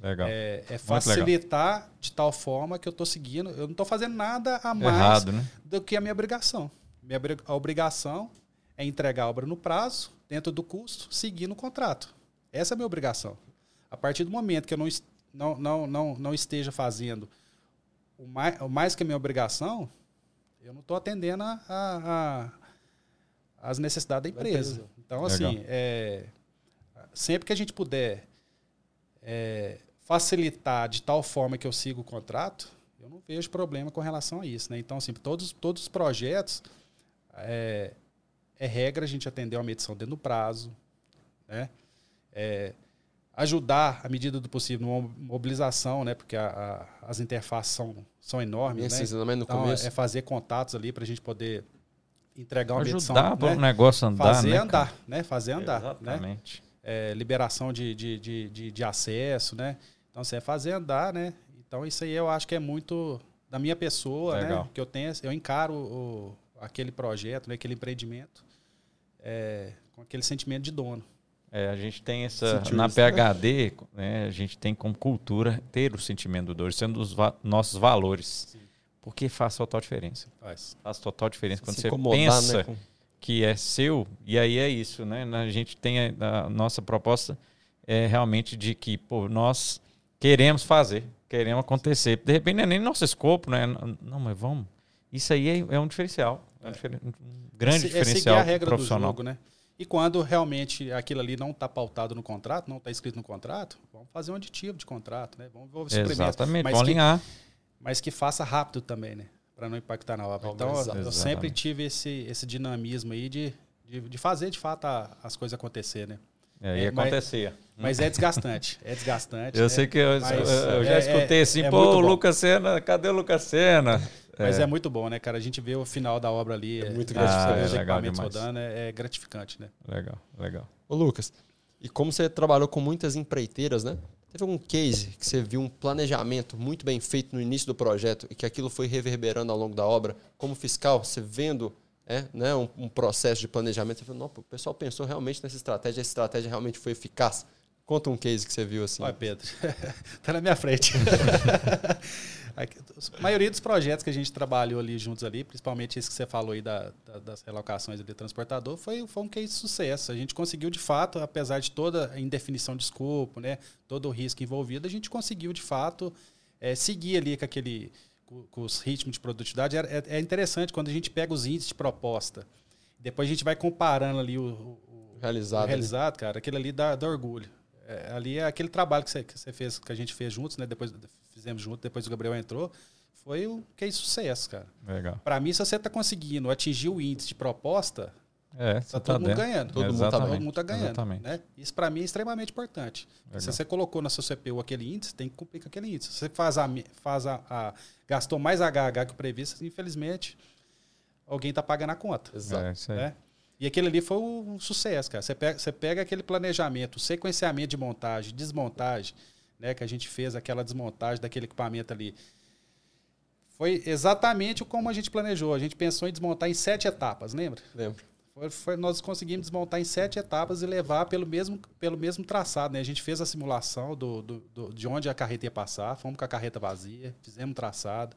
Legal. É, é facilitar de tal forma que eu estou seguindo. Eu não estou fazendo nada a mais Errado, né? do que a minha obrigação. Minha, a obrigação é entregar a obra no prazo, dentro do custo, seguindo o contrato. Essa é a minha obrigação. A partir do momento que eu não não, não, não, não esteja fazendo o mais, o mais que a minha obrigação, eu não estou atendendo a, a, a, as necessidades da empresa. Então, assim, é, sempre que a gente puder é, facilitar de tal forma que eu siga o contrato, eu não vejo problema com relação a isso. Né? Então, assim, todos, todos os projetos, é, é regra a gente atender uma medição dentro do prazo, né? É, ajudar, à medida do possível, numa mobilização, né? Porque a, a, as interfaces são, são enormes, Esse né? no Então, começo. é fazer contatos ali para a gente poder entregar uma medição. Ajudar para né? o negócio andar, Fazer né, andar, cara? né? Fazer andar, né? Exatamente. É, liberação de, de, de, de, de acesso, né? Então, você é fazer andar, né? Então, isso aí eu acho que é muito da minha pessoa, Legal. né? Que eu tenho, eu encaro o, aquele projeto, né? aquele empreendimento é, com aquele sentimento de dono. É, a gente tem essa. Sentiu na isso, PHD, né, a gente tem como cultura ter o sentimento do dono, sendo os va- nossos valores. Sim. Porque faz total diferença. Faz. Faz total diferença quando você incomodar, pensa né, com- que é seu, e aí é isso, né? A gente tem a, a nossa proposta é realmente de que, pô, nós queremos fazer, queremos acontecer. De repente não é nem nosso escopo, né? Não, mas vamos. Isso aí é, é um diferencial. É um, diferen- um grande É se- é seguir diferencial a regra profissional. do jogo, né? E quando realmente aquilo ali não está pautado no contrato, não está escrito no contrato, vamos fazer um aditivo de contrato, né? Vamos envolver Exatamente, mas vamos que, alinhar. mas que faça rápido também, né? Para não impactar na obra. Então, eu- eu Exatamente. sempre tive esse, esse dinamismo aí de, de, de fazer de fato a- as coisas acontecer, né? E aí É, mas- acontecia. Mas é desgastante, é desgastante. Eu né? sei que eu, Mas, eu- já é- escutei é- assim, é pô, muito o. Lucas Senna, cadê o Lucas Senna? Mas é. muito bom, né, cara? A gente vê o final da obra ali. É muito é, gratificante. os Ah, é equipamentos demais. rodando, é, é gratificante, né? Legal, legal. Ô, Lucas, e como você trabalhou com muitas empreiteiras, né? Teve algum case que você viu um planejamento muito bem feito no início do projeto e que aquilo foi reverberando ao longo da obra? Como fiscal, você vendo é, né, um, um processo de planejamento, você falou, não, pô, o pessoal pensou realmente nessa estratégia, essa estratégia realmente foi eficaz. Conta um case que você viu assim. Olha, Pedro, tá na minha frente. A maioria dos projetos que a gente trabalhou ali juntos ali, principalmente esse que você falou aí da, da- das relocações de transportador, foi, foi um case de sucesso. A gente conseguiu de fato, apesar de toda a indefinição de escopo, né, todo o risco envolvido, a gente conseguiu de fato eh, seguir ali com aquele com, com os ritmos de produtividade. É, é- é interessante quando a gente pega os índices de proposta, depois a gente vai comparando ali o, o- o- Realizado, o realizado, cara, aquilo ali dá, dá orgulho. É, ali é aquele trabalho que você, que você fez, que a gente fez juntos, né? Depois fizemos junto, depois o Gabriel entrou, foi o que é sucesso, cara. Legal. Para mim, se você tá conseguindo atingir o índice de proposta, É, tá todo mundo dentro. ganhando. Todo mundo tá Todo mundo tá ganhando. Exatamente. Né? Isso para mim é extremamente importante. Legal. Se você colocou na sua CPU aquele índice, tem que cumprir com aquele índice. Se você faz a, faz a, a- gastou mais HH que o previsto, infelizmente, alguém tá pagando a conta. Exato. É, isso aí. né? E aquele ali foi um sucesso, cara. Você pega, você pega aquele planejamento, o sequenciamento de montagem, desmontagem, né? Que a gente fez aquela desmontagem daquele equipamento ali. Foi exatamente como a gente planejou. A gente pensou em desmontar em sete etapas, lembra? Lembro. Foi, foi- nós conseguimos desmontar em sete etapas e levar pelo mesmo, pelo mesmo traçado. Né? A gente fez a simulação do, do- do- de onde a carreta ia passar, fomos com a carreta vazia, fizemos um traçado,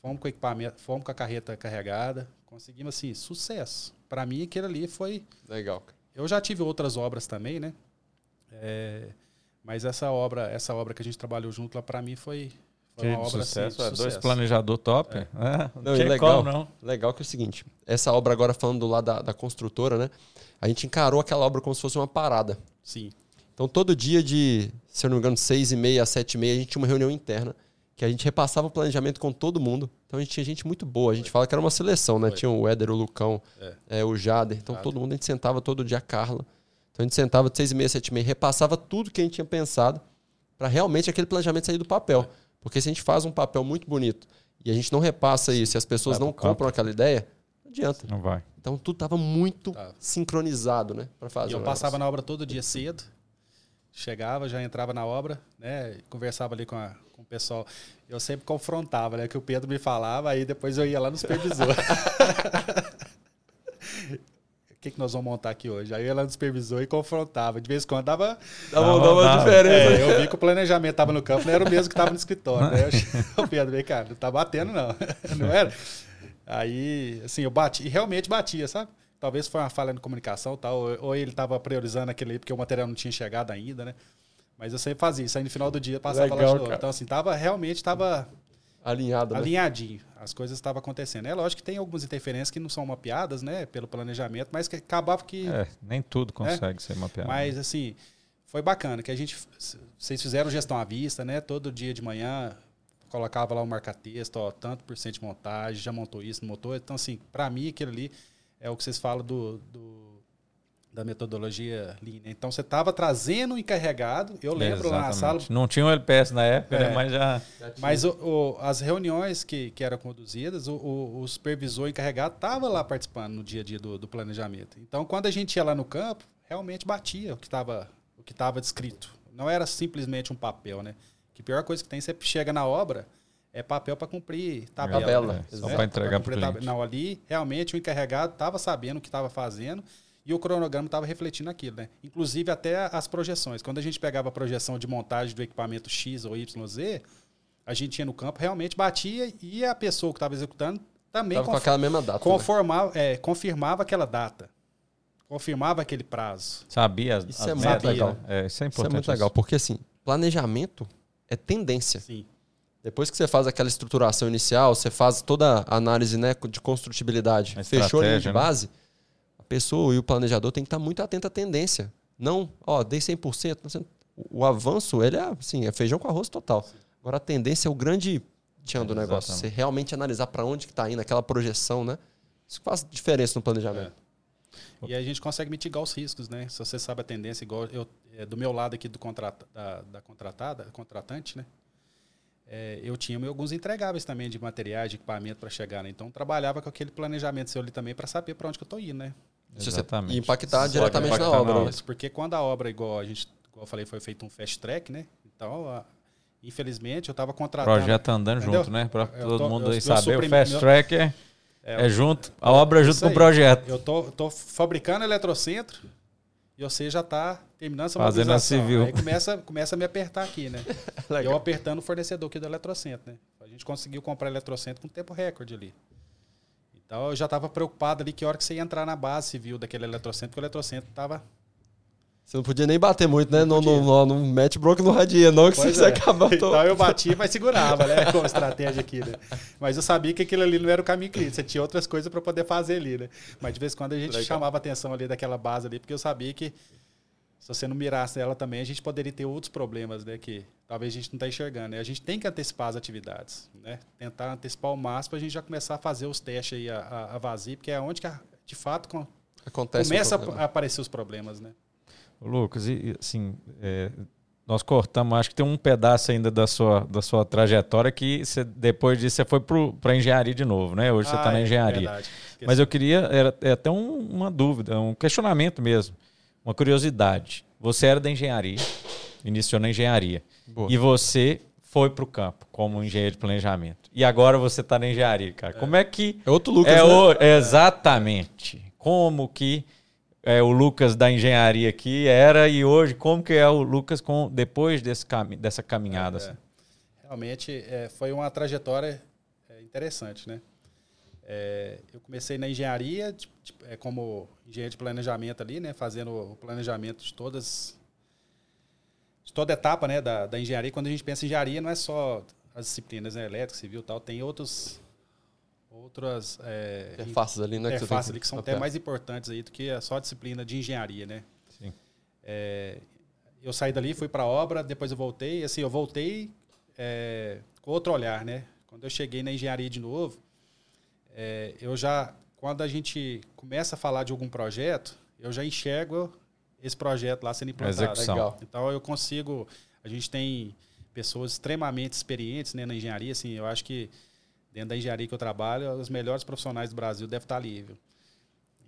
fomos com o equipamento, fomos com a carreta carregada, conseguimos assim, sucesso. Para mim, aquele ali foi. Legal. Eu já tive outras obras também, né? É, mas essa obra, essa obra que a gente trabalhou junto lá, para mim foi, foi uma obra sucesso. assim, é, de dois planejador top. É. Não, Não, legal. como, não. Legal que é o seguinte, essa obra agora falando do lado da, da construtora, né? A gente encarou aquela obra como se fosse uma parada. Sim. Então, todo dia de, se eu não me engano, seis e meia a sete e meia, a gente tinha uma reunião interna que a gente repassava o planejamento com todo mundo. Então, a gente tinha gente muito boa. A gente fala que era uma seleção, né? Foi. Tinha o Éder, o Lucão, É. é, o Jader. Então, Jader. todo mundo, a gente sentava todo dia, a Carla. Então, a gente sentava de seis e meia, sete e meia, repassava tudo que a gente tinha pensado para realmente aquele planejamento sair do papel. Porque se a gente faz um papel muito bonito e a gente não repassa isso e as pessoas não campo. compram aquela ideia, não adianta. Não vai. Então, tudo tava muito Tava. sincronizado, né? Para fazer E eu passava na obra todo dia cedo. Chegava, já entrava na obra, né? Conversava ali com, a- com o pessoal. Eu sempre confrontava, né? Que o Pedro me falava, aí depois eu ia lá no supervisor. O que, que nós vamos montar aqui hoje? Aí no supervisor e confrontava. De vez em quando dava. Dava, Dava- dava dava. diferença. É, eu vi que o planejamento estava no campo, não era o mesmo que estava no escritório. Né? Eu, o Pedro, vem cá, não tá batendo, não. Não era? Aí, assim, eu bati, e realmente batia, sabe? Talvez foi uma falha na comunicação, tal, ou, ou ele estava priorizando aquele aí porque o material não tinha chegado ainda, né? Mas eu sempre fazia isso. Aí no final do dia passava Legal, lá de novo. cara. Então, assim, tava realmente tava Alinhado, né? alinhadinho. as coisas estavam acontecendo. É lógico que tem algumas interferências que não são mapeadas, né, pelo planejamento, mas que acabava que. É, nem tudo consegue ser mapeado. Mas assim, foi bacana que a gente. Vocês fizeram gestão à vista, né? Todo dia de manhã colocava lá o marca-texto, ó, tanto por cento de montagem, já montou isso, não montou. Então, assim, para mim, aquilo ali é o que vocês falam do, do da metodologia Lean. Então, você estava trazendo o encarregado, eu lembro lá na sala... Não tinha o um LPS na época, né, é, né, mas já... Mas o, o, as reuniões que, que eram conduzidas, o, o, supervisor encarregado estava lá participando no dia a dia do, do planejamento. Então, quando a gente ia lá no campo, realmente batia o que estava o que estava descrito. Não era simplesmente um papel, né? Que a pior coisa que tem, você chega na obra, é papel para cumprir tabela. tabela. É, só para entregar para o Não, ali realmente o encarregado estava sabendo o que estava fazendo e o cronograma estava refletindo aquilo, né? Inclusive até as projeções. Quando a gente pegava a projeção de montagem do equipamento X ou YZ, a gente ia no campo, realmente batia e a pessoa que estava executando também com aquela mesma data. Conformava, né? é, confirmava aquela data. Confirmava aquele prazo. Sabia as, Isso as é muito legal. É, isso é importante. Isso é muito legal, porque assim, planejamento é tendência. Sim. Depois que você faz aquela estruturação inicial, você faz toda a análise né, de construtibilidade, fechou a linha de né? A pessoa e o planejador tem que estar muito atento à tendência. Não, ó, dei 100%. O avanço, ele é assim, é feijão com arroz total. Sim. Agora a tendência é o grande tchan do negócio. Você realmente analisar para onde que está indo, aquela projeção, né? Isso faz diferença no planejamento. É. E aí a gente consegue mitigar os riscos, né? Se você sabe a tendência, igual eu, é, do meu lado aqui do contrata, da, da contratada, contratante, né? É, eu tinha alguns entregáveis também de materiais, de equipamento para chegar, né? Então trabalhava com aquele planejamento seu ali também para saber para onde que eu estou indo, né? Exatamente. E impactar diretamente impactar na obra. Né? Isso, porque quando a obra, igual a gente, igual eu falei, foi feito um fast track, né? Então, a, infelizmente, eu estava contratando. Projeto andando entendeu? junto, né? Para todo tô, mundo aí saber, o fast track é, é, é junto, a obra é junto com o projeto. Eu tô, tô fabricando eletrocentro, e você já está terminando essa Fazendo a civil. Aí começa, começa a me apertar aqui, né? eu apertando o fornecedor aqui do Eletrocentro, né? A gente conseguiu comprar Eletrocentro com tempo recorde ali. Então eu já estava preocupado ali que hora que você ia entrar na base civil daquele Eletrocentro, porque o Eletrocentro estava você não podia nem bater muito, né? Não, não, não, não mete bronca no radia, não, que pois você é. acaba todo. Então eu batia, mas segurava, né? Com estratégia aqui, né? Mas eu sabia que aquilo ali não era o caminho clínico. Você tinha outras coisas para poder fazer ali, né? Mas de vez em quando a gente Legal. chamava a atenção ali daquela base ali, porque eu sabia que se você não mirasse ela também, a gente poderia ter outros problemas, né? Que talvez a gente não está enxergando. Né? A gente tem que antecipar as atividades, né? Tentar antecipar o máximo para a gente já começar a fazer os testes aí a, a, a vazio, porque é onde que, de fato, Acontece começa a aparecer os problemas, né? Lucas, e assim, é, nós cortamos, acho que tem um pedaço ainda da sua, da sua trajetória que você, depois disso você foi para a engenharia de novo, né? Hoje ah, você está na é engenharia. É Mas eu queria, era, é até um, uma dúvida, um questionamento mesmo, uma curiosidade. Você era da engenharia, iniciou na engenharia, Boa. e você foi para o campo como engenheiro de planejamento. E agora você está na engenharia, cara. É. Como é que. É outro Lucas. É né? o, exatamente. Como que é, o Lucas da engenharia aqui era e hoje como que é o Lucas com depois desse cami dessa caminhada? É, assim? Realmente é, foi uma trajetória é, interessante, né? É, eu comecei na engenharia de, é, como engenheiro de planejamento ali, né? Fazendo o planejamento de todas de toda etapa, né? Da, da engenharia. Quando a gente pensa em engenharia, não é só as disciplinas, né? Elétrica, civil, tal. Tem outros outras é, interfaces ali, né? Interfaces que, ali que são até mais importantes aí do que a só a disciplina de engenharia, né? Sim. É, eu saí dali, fui para a obra, depois eu voltei. Assim, eu voltei é, com outro olhar, né? Quando eu cheguei na engenharia de novo, é, eu já, quando a gente começa a falar de algum projeto, eu já enxergo esse projeto lá sendo implantado. Legal. Então eu consigo, a gente tem pessoas extremamente experientes né, na engenharia, assim, eu acho que dentro da engenharia que eu trabalho, os melhores profissionais do Brasil devem estar ali. Viu?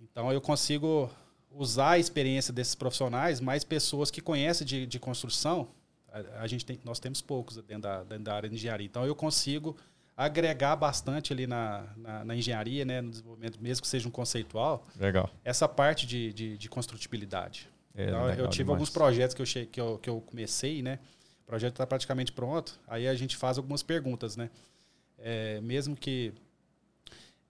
Então eu consigo usar a experiência desses profissionais, mais pessoas que conhecem de, de construção, a, a, gente tem, nós temos poucos dentro da, dentro da área de engenharia. Então eu consigo agregar bastante ali na, na, na, engenharia, né, no desenvolvimento, mesmo que seja um conceitual, legal. essa parte de, de, de construtibilidade. É, então, eu tive demais. alguns projetos que eu, che, que eu, que eu comecei, né? O projeto está praticamente pronto. Aí a gente faz algumas perguntas, né? É, mesmo que.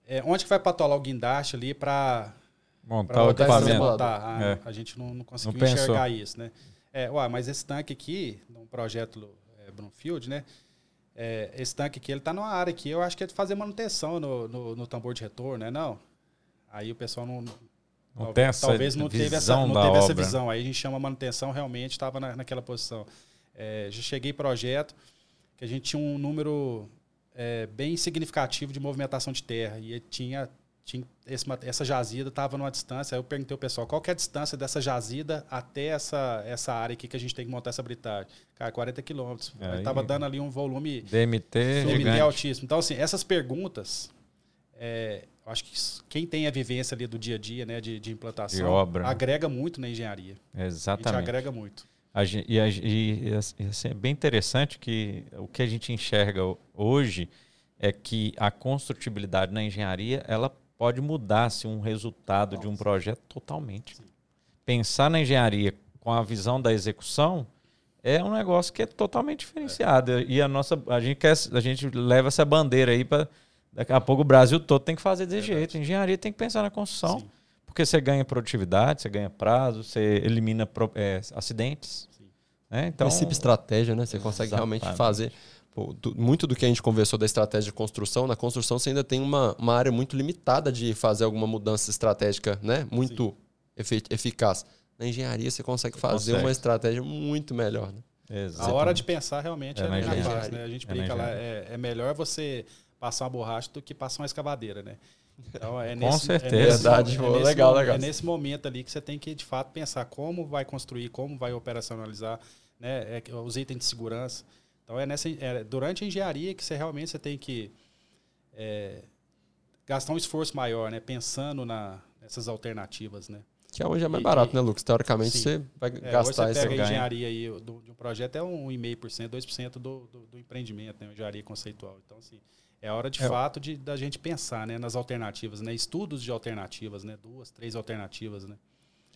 É, onde que vai patolar o guindaste ali para montar o equipamento? Montar? Ah, é. A gente não, não conseguiu não enxergar isso, né? É, ué, mas esse tanque aqui, num projeto é, Brownfield, né? É, esse tanque aqui, ele tá numa área que eu acho que é de fazer manutenção no, no, no tambor de retorno, né? Não. Aí o pessoal não. Não talvez, tem essa talvez não teve, essa, visão não teve essa obra. visão. Aí a gente chama manutenção, realmente estava na, naquela posição. É, já cheguei projeto que a gente tinha um número é, bem significativo de movimentação de terra. E tinha, tinha esse essa jazida estava numa distância. Aí eu perguntei ao pessoal qual que é a distância dessa jazida até essa, essa área aqui que a gente tem que montar essa britagem. Cara, 40 quilômetros. Aí- Estava dando ali um volume DMT CMT gigante. altíssimo. Então, assim, essas perguntas, é, acho que quem tem a vivência ali do dia a dia, né, de, de implantação, De obra, né? agrega muito na engenharia. A gente Exatamente. agrega muito. A gen- e, a- e, assim, é bem interessante que o que a gente enxerga ho- hoje é que a construtibilidade na engenharia ela pode mudar se um resultado de um projeto totalmente. Pensar na engenharia com a visão da execução é um negócio que é totalmente diferenciado e a nossa a gente quer a gente leva essa bandeira aí para daqui a pouco o Brasil todo tem que fazer desse jeito. A engenharia tem que pensar na construção. Sim. Porque você ganha produtividade, você ganha prazo, você elimina é, acidentes. Sim. Né? Então, princípio estratégia, né? Você consegue realmente Exatamente. fazer. Du- muito do que a gente conversou da estratégia de construção, na construção você ainda tem uma, uma área muito limitada de fazer alguma mudança estratégica, né? Muito efe- eficaz. Na engenharia você consegue fazer consegue. uma estratégia muito melhor, né? A Exatamente. hora de pensar realmente É é, na é engenharia. né? A gente É brinca lá, é, é melhor você passar uma borracha do que passar uma escavadeira, né? Então, é Com nesse, certeza. É nesse, Verdade, é nesse legal, legal. É nesse momento ali que você tem que, de fato, pensar como vai construir, como vai operacionalizar, né? É, os itens de segurança. Então, é, nessa, é durante a engenharia que você realmente você tem que é, gastar um esforço maior, né? Pensando na, nessas alternativas, né? Que hoje é mais E- barato, e- né, Lucas? Teoricamente Sim. você vai É, gastar você esse pega a ganho. engenharia aí do, de um projeto é um 1,5%, 2% do, do, do empreendimento, né? Engenharia conceitual. Então, assim, é hora de É. fato de, da gente pensar né, nas alternativas, né? Estudos de alternativas, né? Duas, três alternativas, né?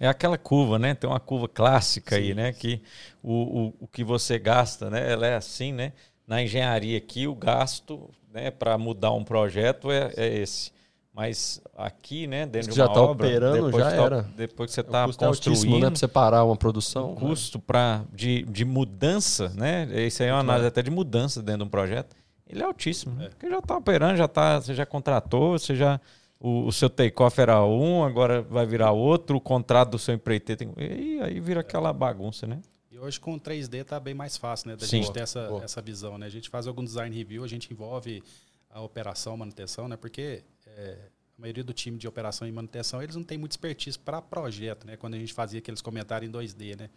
É aquela curva, né? Tem uma curva clássica aí, Sim. né? Que o, o, o que você gasta, né? Ela é assim, né? Na engenharia aqui, o gasto né, para mudar um projeto é, é esse. Mas aqui, né, dentro de Já uma tá obra, operando, depois já tá- era. depois que você está é altíssimo, construindo, né? Pra você parar uma produção. o custo pra, de, de mudança, né? Isso aí é uma análise até de mudança dentro de um projeto. Ele é altíssimo, né? Porque já está operando, já tá, você já contratou, você já. O, o seu take-off era um, agora vai virar outro, o contrato do seu empreiteiro tem. E aí vira aquela bagunça, né? E hoje com 3D tá bem mais fácil, né? Da Sim. gente ter essa, Boa. essa visão, né? A gente faz algum design review, a gente envolve a operação, manutenção, né? Porque é, a maioria do time de operação e manutenção, eles não tem muito expertise para projeto, né? Quando a gente fazia aqueles comentários em 2D, né?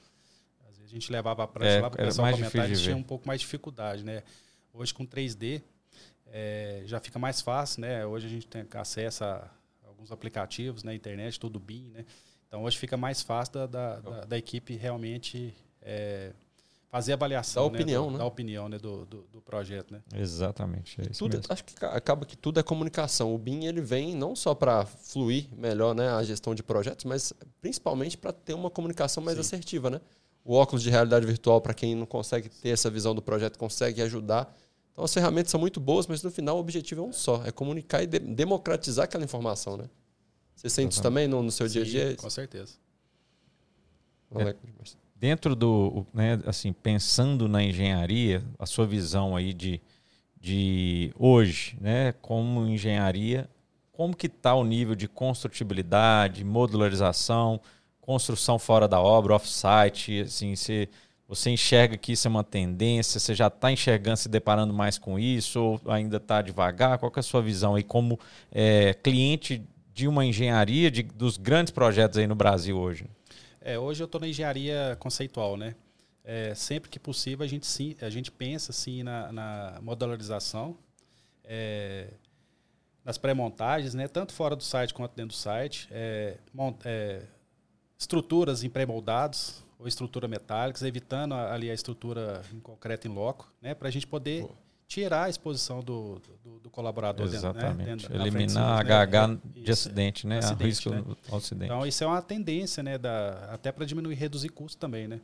Às vezes a gente levava a prancha É, lá para o pessoal comentar, eles de tinham um pouco mais de dificuldade, né? Hoje com 3D é, já fica mais fácil, né? Hoje a gente tem acesso a alguns aplicativos na internet, tudo BIM, né? Então hoje fica mais fácil da, da, da- da equipe realmente é, fazer a avaliação, Da opinião, do, né? Da opinião, né? Do, do, do projeto, né? Exatamente. É isso Tudo, mesmo. acho que ca- acaba que tudo é comunicação. O BIM ele vem não só para fluir melhor né, a gestão de projetos, mas principalmente para ter uma comunicação mais Sim. assertiva. Né? O óculos de realidade virtual, para quem não consegue ter essa visão do projeto, consegue ajudar. Então as ferramentas são muito boas, mas no final o objetivo é um só: é comunicar e de- democratizar aquela informação. Né? Você sente isso também no, no seu dia a Sim, dia? Com certeza. É. Dentro do, né, assim, pensando na engenharia, a sua visão aí de, de hoje, né, como engenharia, como que está o nível de construtibilidade, modularização, construção fora da obra, off-site, assim, você, você enxerga que isso é uma tendência, você já está enxergando, se deparando mais com isso, ou ainda está devagar? Qual é a sua visão aí como é, cliente de uma engenharia, de, dos grandes projetos aí no Brasil hoje? É, hoje eu estou na engenharia conceitual, né? É, sempre que possível a gente sim, a gente pensa sim na, na modularização, é, nas pré-montagens, né? Tanto fora do site quanto dentro do site, é, mon- é, estruturas em pré-moldados ou estrutura metálicas, evitando a- ali a estrutura em concreto em loco, né? Para a gente poder Boa. tirar a exposição do, do, do colaborador dentro, né? Exatamente. dentro- na frente de Eliminar HH né? de acidente, né? Acidente, a risco né? ao acidente. Então, isso é uma tendência, né? Da, até para diminuir e reduzir custo também, né?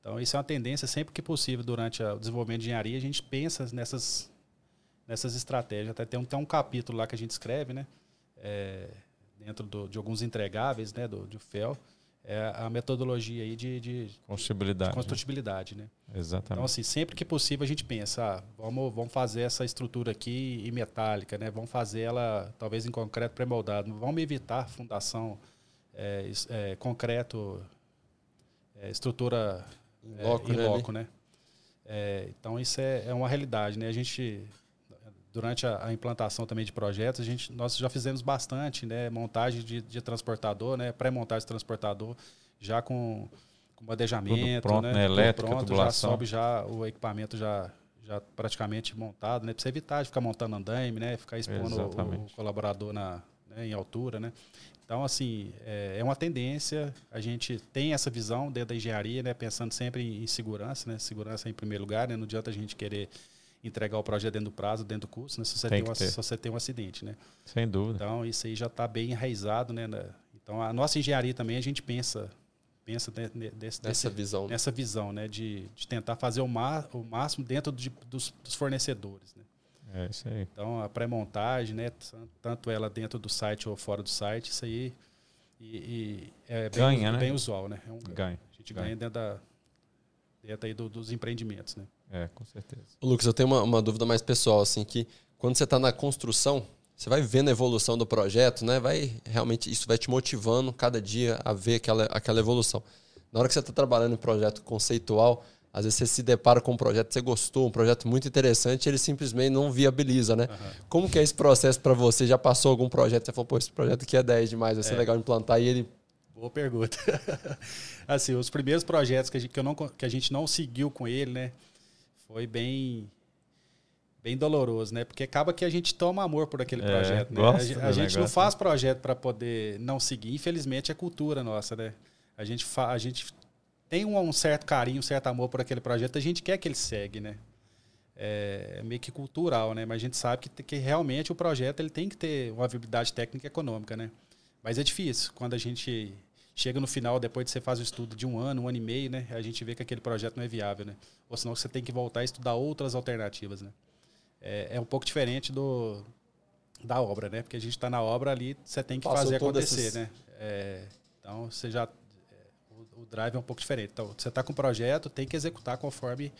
Então, isso é uma tendência, sempre que possível, durante o desenvolvimento de engenharia, a gente pensa nessas, nessas estratégias. Até tem um, tem um capítulo lá que a gente escreve, né? É, dentro do- de alguns entregáveis, né? Do, do FEL, é a metodologia aí de, de, Construtibilidade. de construtibilidade, né? Então, Exatamente. assim, sempre que possível a gente pensa, ah, vamos, vamos fazer essa estrutura aqui em metálica, né? Vamos fazer ela talvez em concreto pré-moldado. Vamos evitar fundação é, é, concreto, é, estrutura Em é, loco, em né, né? É, então isso é, é uma realidade, né? A gente durante a, a implantação também de projetos, a gente nós já fizemos bastante, né? Montagem de, de transportador, né? Pré-montagem de transportador já com, com bandejamento, pronto, né? né? Elétrica, pronto, já tubulação. sobe já o equipamento já já praticamente montado, né? Para você evitar de ficar montando andaime, né? Ficar expondo o, o colaborador na, né? em altura, né? Então, assim, é, é uma tendência. A gente tem essa visão dentro da engenharia, né? Pensando sempre em, em segurança, né? Segurança em primeiro lugar, né? Não adianta a gente querer entregar o projeto dentro do prazo, dentro do custo, né? Se você, Tem tem, um, se você tem um acidente, né? Sem dúvida. Então, isso aí já está bem enraizado, né? Então, a nossa engenharia também, a gente pensa, pensa de- de- desse, Nessa desse- visão. né? nessa visão, né? De, de tentar fazer o, ma o máximo dentro de- dos, dos fornecedores, né? É isso aí. Então, a pré-montagem, né? Tanto ela dentro do site ou fora do site, isso aí e, e é bem, Ganha, né? bem usual, né? É um. Ganha. A gente ganha. ganha dentro, da, dentro aí do- dos empreendimentos, né? É, com certeza. Ô, Lucas, eu tenho uma, uma dúvida mais pessoal, assim, que quando você está na construção, você vai vendo a evolução do projeto, né? Vai realmente isso vai te motivando cada dia a ver aquela, aquela evolução. Na hora que você está trabalhando em projeto conceitual, às vezes você se depara com um projeto que você gostou, um projeto muito interessante, ele simplesmente não viabiliza, né? Como que é esse processo para você? Já passou algum projeto? Você falou, pô, esse projeto aqui é 10 demais, vai ser legal implantar, e ele Boa pergunta. assim, os primeiros projetos que a, gente, que, não, que a gente não seguiu com ele, né? Foi bem bem doloroso, né? Porque acaba que a gente toma amor por aquele É, projeto, né? A, gente- a gente não negócio, faz projeto para poder não seguir. Infelizmente é cultura nossa, né? A gente fa, a gente tem um, um certo carinho, um certo amor por aquele projeto, a gente quer que ele segue, né? É meio que cultural, né? Mas a gente sabe que, que realmente o projeto ele tem que ter uma viabilidade técnica e econômica, né? Mas é difícil. Quando a gente chega no final, depois de você faz o estudo de um ano, um ano e meio, né? A gente vê que aquele projeto não é viável, né? Ou senão você tem que voltar a estudar outras alternativas, né? É, é um pouco diferente do da obra, né? Porque a gente está na obra ali, você tem que Passou fazer acontecer, essas- né? É, então, você já... é, o, o drive é um pouco diferente. Então, você está com um projeto, tem que executar conforme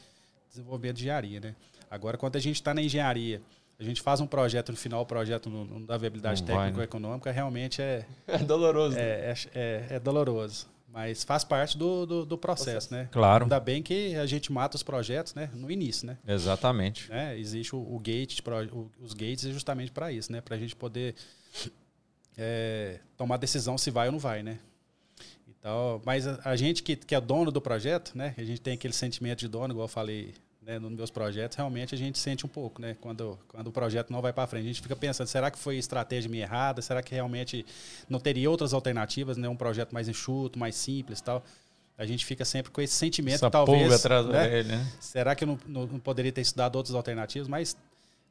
desenvolvimento de engenharia, né? Agora, quando a gente está na engenharia, a gente faz um projeto, no final o projeto não, não dá viabilidade ou né? econômica, realmente é, é doloroso. né? é, é, é- é doloroso. Mas faz parte do, do, do processo, né? Claro. Ainda bem que a gente mata os projetos né? no início, né? Exatamente. né? Existe o, o gate, de pro- o- os gates é justamente para isso, né? Para a gente poder é, tomar decisão se vai ou não vai, né? Então, mas a, a gente que, que é dono do projeto, né? A gente tem aquele sentimento de dono, igual eu falei né, nos meus projetos, realmente a gente sente um pouco, né? Quando, quando o projeto não vai para frente. A gente fica pensando, será que foi estratégia minha errada? Será que realmente não teria outras alternativas, né? Um projeto mais enxuto, mais simples tal. A gente fica sempre com esse sentimento, Essa talvez... atrás né? dele, né? será que eu não, não- não poderia ter estudado outras alternativas? Mas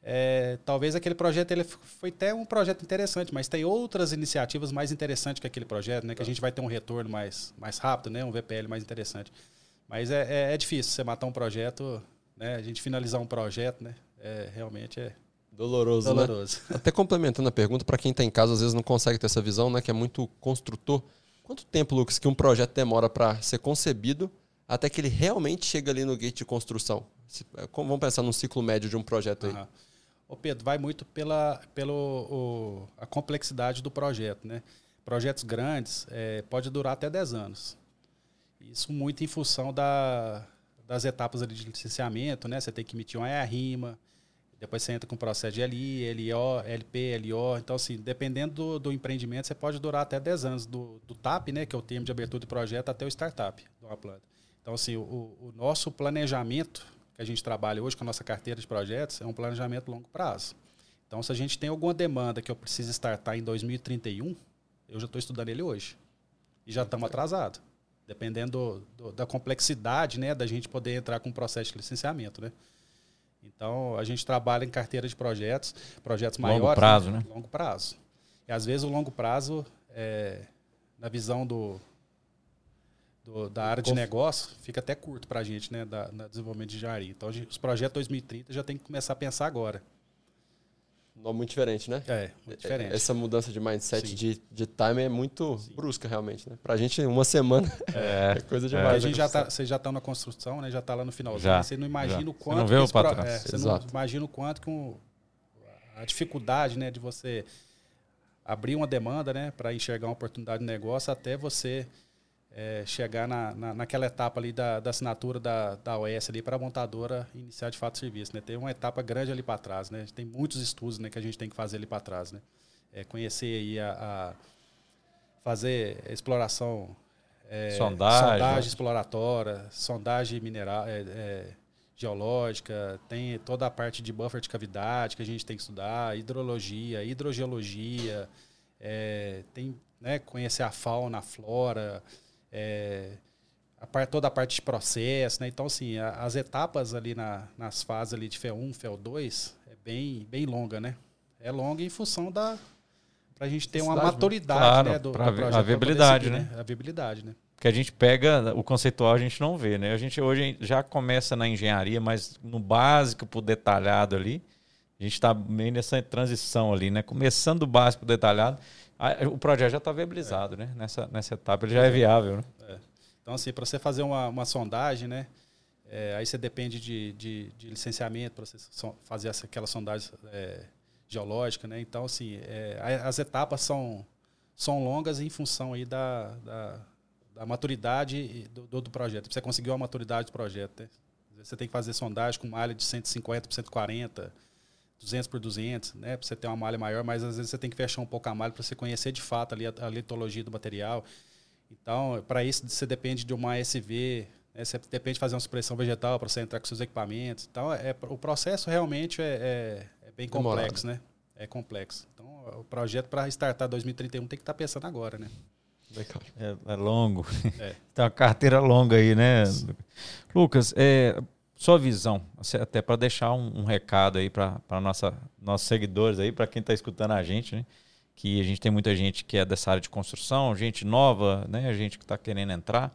é, talvez aquele projeto ele foi até um projeto interessante, mas tem outras iniciativas mais interessantes que aquele projeto, né? Que a gente vai ter um retorno mais, mais rápido, né? Um VPL mais interessante. Mas é, é, é difícil você matar um projeto, né? A gente finalizar um projeto, né? É, realmente é Doloroso, né? doloroso. Até complementando a pergunta, para quem está em casa, às vezes não consegue ter essa visão, né? Que é muito construtor. Quanto tempo, Lucas, que um projeto demora para ser concebido até que ele realmente chega ali no gate de construção? Se- é, Vamos pensar num ciclo médio de um projeto aí. Aham. Ô Pedro, vai muito pela pelo, o- a complexidade do projeto, né? Projetos grandes é, pode durar até 10 anos. Isso muito em função da, das etapas ali de licenciamento, né? Você tem que emitir uma EA-RIMA, depois você entra com o processo de LI, LO, LP, LO. Então, assim, dependendo do, do empreendimento, você pode durar até 10 anos, do, do TAP, né? Que é o termo de abertura de projeto, até o startup de uma planta. Então, assim, o, o nosso planejamento que a gente trabalha hoje com a nossa carteira de projetos é um planejamento a longo prazo. Então, se a gente tem alguma demanda que eu preciso startar em 2031, eu já estou estudando ele hoje. E já estamos atrasados. Dependendo do- do- da complexidade né, da gente poder entrar com o processo de licenciamento. Né? Então, a gente trabalha em carteira de projetos, projetos Longo maiores. prazo, né? Longo prazo. E às vezes o longo prazo, é, na visão do, do- da área de negócio, fica até curto para a gente, né, da, na desenvolvimento de engenharia. Então, gente- os projetos 2030 já tem que começar a pensar agora. Não, muito diferente, né? É, muito diferente. Essa mudança de mindset Sim. de, de time é muito brusca, realmente, né? Pra gente, uma semana É, é coisa Porque demais. a gente já tá, vocês já estão na construção, né? Já está lá no finalzinho. Já, você não imagina já. o Você quanto. não vê que o pro- trás. é, você Exato. não imagina o quanto com a dificuldade, né, de você abrir uma demanda, né, para enxergar uma oportunidade de negócio até você é, chegar na, na, naquela etapa ali da, da assinatura da, da OS ali para a montadora iniciar de fato o serviço, né? Tem uma etapa grande ali para trás, né? Tem muitos estudos, né, que a gente tem que fazer ali para trás, né? É, conhecer aí a, a fazer exploração é, Sondagem. sondagem exploratória, sondagem mineral, é, é, geológica, tem toda a parte de buffer de cavidade que a gente tem que estudar, hidrologia, hidrogeologia, é, tem né, conhecer a fauna, a flora, é, a par- toda a parte de processo, né? Então, assim, a- as etapas ali na- nas fases ali de FEL1, FEL2 é bem, bem longa, né? É longa em função da para a gente ter uma né? maturidade, Claro, né, do, pra do projeto, a viabilidade, seguir, né? A viabilidade, né? Porque a gente pega o conceitual, a gente não vê, né? A gente hoje já começa na engenharia, mas no básico pro detalhado ali, a gente está meio nessa transição ali, né? Começando do básico pro detalhado, o projeto já está viabilizado, né? Nessa, nessa etapa ele já é viável, né? Então, assim, para você fazer uma, uma sondagem, né? é, aí você depende de, de, de licenciamento para você so- fazer essa, aquela sondagem é, geológica, né? Então, assim, é, a- as etapas são, são longas em função aí da, da, da maturidade do, do, do projeto. Pra você conseguir uma maturidade do projeto, né? Você tem que fazer sondagem com malha de 150 por 140, 200 por 200, né? Para você ter uma malha maior, mas às vezes você tem que fechar um pouco a malha para você conhecer de fato ali a, a litologia do material. Então, para isso, você depende de uma SV, né? você depende de fazer uma supressão vegetal para você entrar com seus equipamentos. Então, é, o processo realmente é, é- é bem Demorado. complexo, né? É complexo. Então, o projeto para startar 2031 tem que estar pensando agora, né? Legal. É, é longo. É. Tem uma carteira longa aí, né? Lucas, é, sua visão, até para deixar um, um recado aí para nossos seguidores aí, para quem está escutando a gente, né? Que a gente tem muita gente que é dessa área de construção, gente nova, né? Gente que está querendo entrar.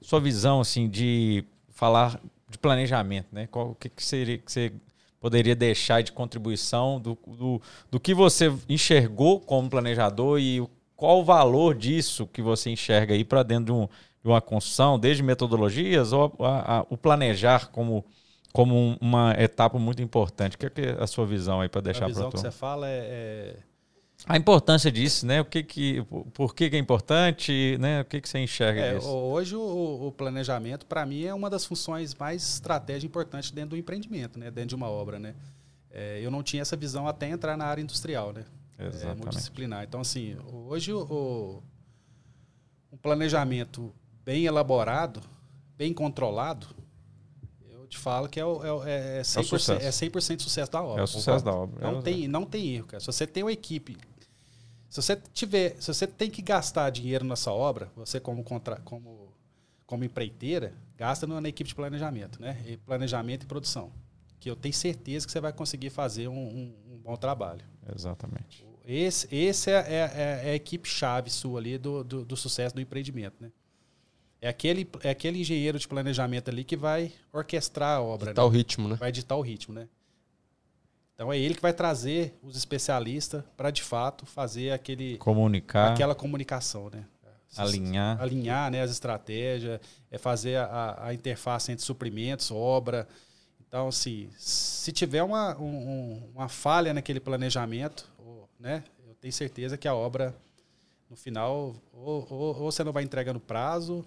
Sua visão, assim, de falar de planejamento, né? Qual, o que, que seria que você poderia deixar de contribuição do, do, do que você enxergou como planejador e qual o valor disso que você enxerga aí para dentro de, um, uma construção, desde metodologias ou a- a- o planejar como, como um- uma etapa muito importante? O que é, que é a sua visão aí para deixar a para visão que você fala é, é- A importância disso, né? O que que, por que, que é importante, né? O que, que você enxerga é, disso? hoje o, o planejamento, para mim, é uma das funções mais estratégicas e importantes dentro do empreendimento, né? Dentro de uma obra, né? É, eu não tinha essa visão até entrar na área industrial, né? É, Exatamente. multidisciplinar. Então, assim, hoje o, o- um planejamento bem elaborado, bem controlado, eu te falo que é, é, o- é 100%, sucesso. é 100% sucesso da obra. É o sucesso da obra. Não É tem, não tem erro, cara. Se você tem uma equipe, se você tiver, se você tem que gastar dinheiro nessa obra, você como contra, como como empreiteira, gasta na equipe de planejamento, né? E planejamento e produção, que eu tenho certeza que você vai conseguir fazer um- um- um bom trabalho. Exatamente. Esse, esse é, é- é- é a equipe chave sua ali do, do, do sucesso do empreendimento, né? É aquele, é aquele engenheiro de planejamento ali que vai orquestrar a obra, Tá né? o ritmo, né? vai ditar o ritmo, né? Então é ele que vai trazer os especialistas para de fato fazer aquele, Comunicar, aquela comunicação, né? alinhar. alinhar né, as estratégias, é fazer a, a interface entre suprimentos, obra. Então, assim, se tiver uma, um- um- uma falha naquele planejamento, né, eu tenho certeza que a obra, no final, ou, ou- ou você não vai entregar no prazo,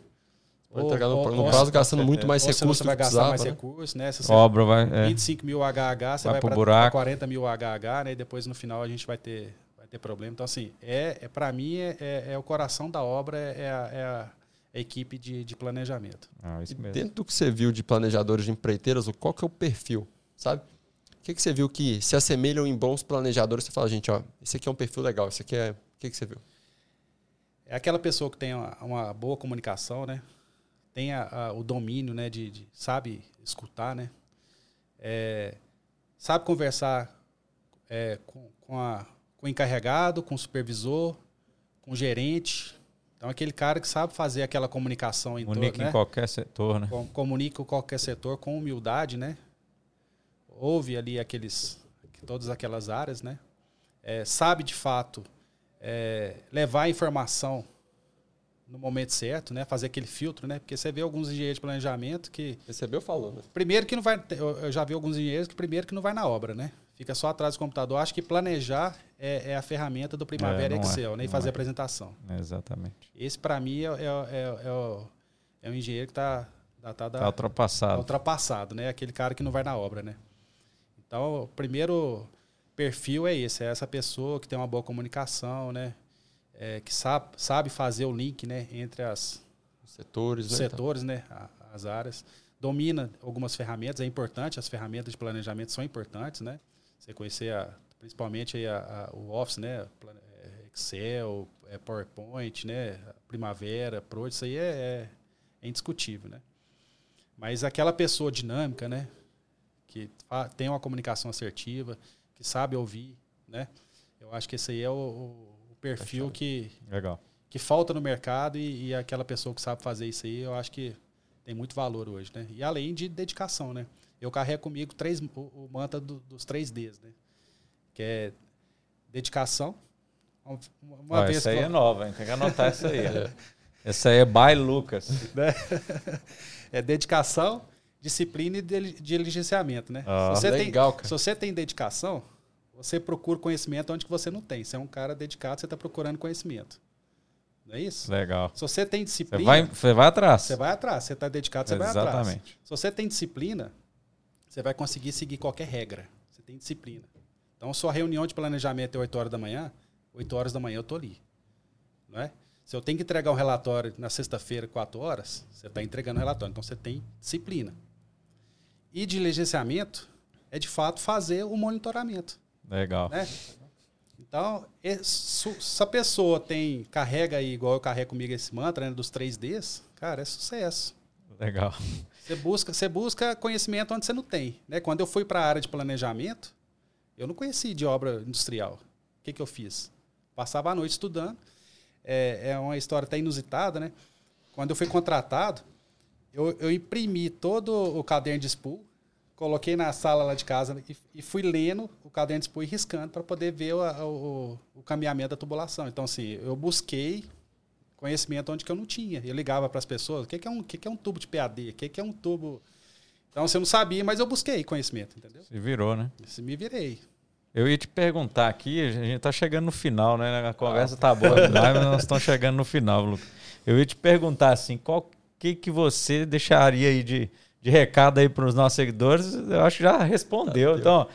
Vai ou- entregar no, ou- no ou- prazo gastando muito mais ou senão recursos você do vai gastar mais precisava, né? recursos, né? Se você Obra vai. é. 25 mil HH, você Vai vai, para buraco. 40 mil HH, né? E depois no final a gente vai ter, vai ter problema. Então, assim, é, é para mim, é, é- é o coração da obra, é a, é a- a equipe de, de planejamento. Ah, isso mesmo. dentro do que você viu de planejadores de empreiteiras, o- qual que é o perfil, sabe? O que, que você viu que se assemelham em bons planejadores? Você fala, gente, ó, esse aqui é um perfil legal, esse aqui é... O que, que você viu? É aquela pessoa que tem uma, uma boa comunicação, né? Tem a- a- o domínio, né? De, de- sabe escutar, né? É, sabe conversar é, com, com, a- com o encarregado, com o supervisor, com o gerente. Então, aquele cara que sabe fazer aquela comunicação em Comunica né? em qualquer setor, né? Com- comunica com qualquer setor com humildade, né? Ouve ali aqueles todas aquelas áreas, né? é, sabe de fato é, levar a informação no momento certo, né? Fazer aquele filtro, né? Porque você vê alguns engenheiros de planejamento que. Recebeu, falou, né? Primeiro que não vai. Eu já vi alguns engenheiros que primeiro que não vai na obra, né? Fica só atrás do computador. Acho que planejar é, é a ferramenta do Primavera É, é, Excel, né? E fazer é. a apresentação. Exatamente. Esse, para mim, é, é, é, é o, é um engenheiro que está datado Tá ultrapassado. ultrapassado, né? Aquele cara que não vai na obra, né? Então, o primeiro perfil é esse, é essa pessoa que tem uma boa comunicação, né? É, que sabe, sabe fazer o link, né? Entre as, Setores, os né? setores, né? a- As áreas. Domina algumas ferramentas, é importante, as ferramentas de planejamento são importantes, né? Você conhecer a- principalmente a- a- o Office, né? É, Excel, é, PowerPoint, né? Primavera, Pro, isso aí é, é- é indiscutível, né? Mas aquela pessoa dinâmica, né? Que tem uma comunicação assertiva, que sabe ouvir, né? Eu acho que esse aí é o, o- perfil que, Legal. que falta no mercado e, e aquela pessoa que sabe fazer isso aí, eu acho que tem muito valor hoje, né? E além de dedicação, né? Eu carrego comigo três, o, o mantra do- dos três Ds, né? Que é dedicação. Uma, vez essa aí que é eu- nova, hein? Tem que anotar essa aí. ó. Essa aí é by Lucas. né? é dedicação, disciplina e dili- diligenciamento, né? Ah, se, você legal, tem, cara. se você tem dedicação, você procura conhecimento onde que você não tem. Você é um cara dedicado, você está procurando conhecimento. Não é isso? Legal. Se você tem Você disciplina, vai, você vai atrás. você vai atrás. Você está dedicado, você vai atrás. Exatamente. Se você tem disciplina, você vai conseguir seguir qualquer regra. Você tem disciplina. Então, sua reunião de planejamento é 8 horas da manhã, 8 horas da manhã eu tô ali. Não é? Se eu tenho que entregar um relatório na sexta-feira, 4 horas, você está entregando o relatório. Então, você tem disciplina. E diligenciamento é, de fato, fazer o monitoramento Legal. né? Então, se a pessoa tem, carrega aí, igual eu carrego comigo esse mantra, né, dos 3Ds, cara, é sucesso. Legal. Você busca, você busca conhecimento onde você não tem. Né? Quando eu fui para a área de planejamento, eu não conhecia de obra industrial. O que, que eu fiz? Passava a noite estudando. É, é uma história até inusitada, né? Quando eu fui contratado, eu, eu imprimi todo o caderno de spool, coloquei na sala lá de casa e, e fui lendo o caderno de spool e riscando para poder ver o, o, o caminhamento da tubulação. Então, assim, eu busquei conhecimento onde que eu não tinha. Eu ligava para as pessoas, o que, que, é um, que, que é um tubo de PAD? O que, que é um tubo... Então, você não sabia, mas eu busquei conhecimento, entendeu? Se virou, né? Isso me virei. Eu ia te perguntar aqui, a gente tá chegando no final, né? A conversa tá boa demais, mas nós estamos chegando no final, Lucas. Eu ia te perguntar assim, qual que, que você deixaria aí de, de recado aí para os nossos seguidores? Eu acho que já respondeu. Então, ó,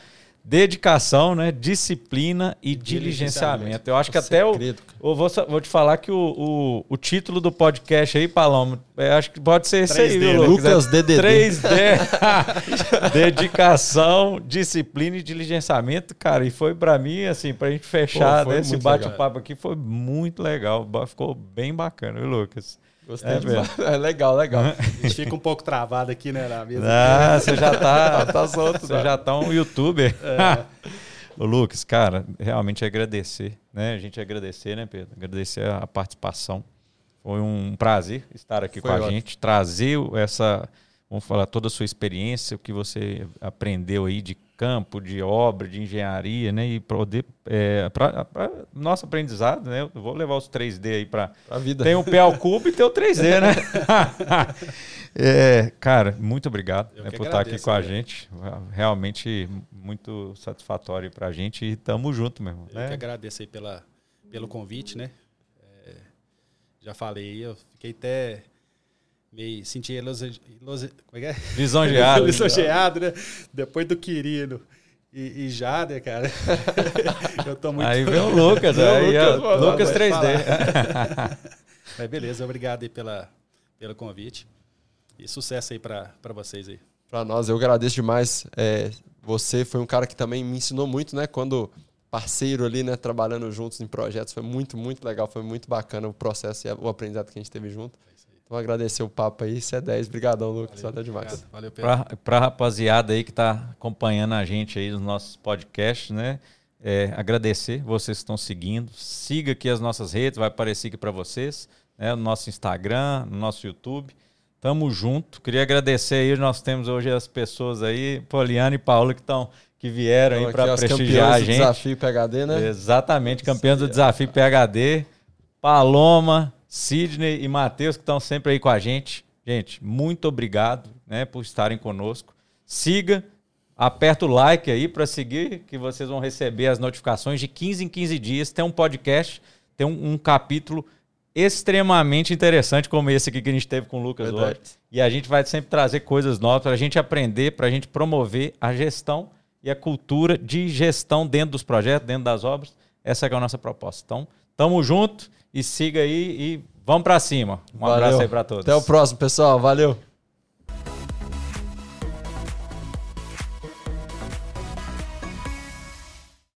dedicação, né? Disciplina e diligenciamento. Eu acho que até o. Eu vou, vou te falar que o, o, o título do podcast aí, Paloma, é, acho que pode ser esse aí, 3D, viu, Lucas? Lucas É DDD. 3D. Dedicação, disciplina e diligenciamento, cara. E foi pra mim, assim, pra gente fechar Pô, né, esse bate-papo aqui, foi muito legal. Ficou bem bacana, viu, Lucas? Gostei É demais. É legal, legal. A gente fica um pouco travado aqui, né, na mesa. Ah, você já tá. Tá solto, Você né? já tá um youtuber. Ô, Lucas, cara, realmente agradecer, né? A gente agradecer, né, Pedro? Agradecer a participação. Foi um prazer estar aqui Foi com a ótimo. gente, trazer essa, vamos falar, toda a sua experiência, o que você aprendeu aí de campo, de obra, de engenharia, né? E poder, é, para nosso aprendizado, né? Eu vou levar os 3D aí para A vida. tem o pé ao cubo e tem o 3D, né? É, cara, muito obrigado né, por estar aqui com a gente. Realmente muito satisfatório pra gente e tamo junto mesmo. Eu né? que agradeço aí pela, pelo convite, né? É, já falei, eu fiquei até meio. Senti elogi, elogi, como é que é? Lisonjeado. Lisonjeado, né? Depois do Quirino e, e Jader, cara. eu tô muito. Aí vem o Lucas, aí, ó, Lucas, mano, Lucas pode 3D. Mas beleza, obrigado aí pela, pelo convite. E sucesso aí pra pra vocês aí. Pra nós, eu agradeço demais. É, você foi um cara que também me ensinou muito, né? Quando parceiro ali, né? Trabalhando juntos em projetos. Foi muito, muito legal. Foi muito bacana o processo e o aprendizado que a gente teve junto. Então, agradecer o papo aí. Isso é 10. Obrigadão, Lucas. Valeu demais. Obrigado, Valeu pelo. pra, pra rapaziada aí que tá acompanhando a gente aí nos nossos podcasts, né? É, agradecer vocês que estão seguindo. Siga aqui as nossas redes, vai aparecer aqui para vocês, né? No nosso Instagram, no nosso YouTube. Tamo junto. Queria agradecer aí, nós temos hoje as pessoas aí, Poliana e Paulo, que estão que vieram aí Então, para aqui, os prestigiar a campeões do gente. Desafio PHD, né? Exatamente, campeões do Desafio PHD. Paloma, Sidney e Matheus que estão sempre aí com a gente. Gente, muito obrigado né, por estarem conosco. Siga, aperta o like aí para seguir, que vocês vão receber as notificações de 15 em 15 dias. Tem um podcast, tem um, um capítulo extremamente interessante como esse aqui que a gente teve com o Lucas Verdade. hoje. E a gente vai sempre trazer coisas novas para a gente aprender, para a gente promover a gestão e a cultura de gestão dentro dos projetos, dentro das obras. Essa é a nossa proposta. Então, tamo junto e siga aí e vamos para cima. Um abraço Valeu. aí para todos. Até o próximo, pessoal. Valeu.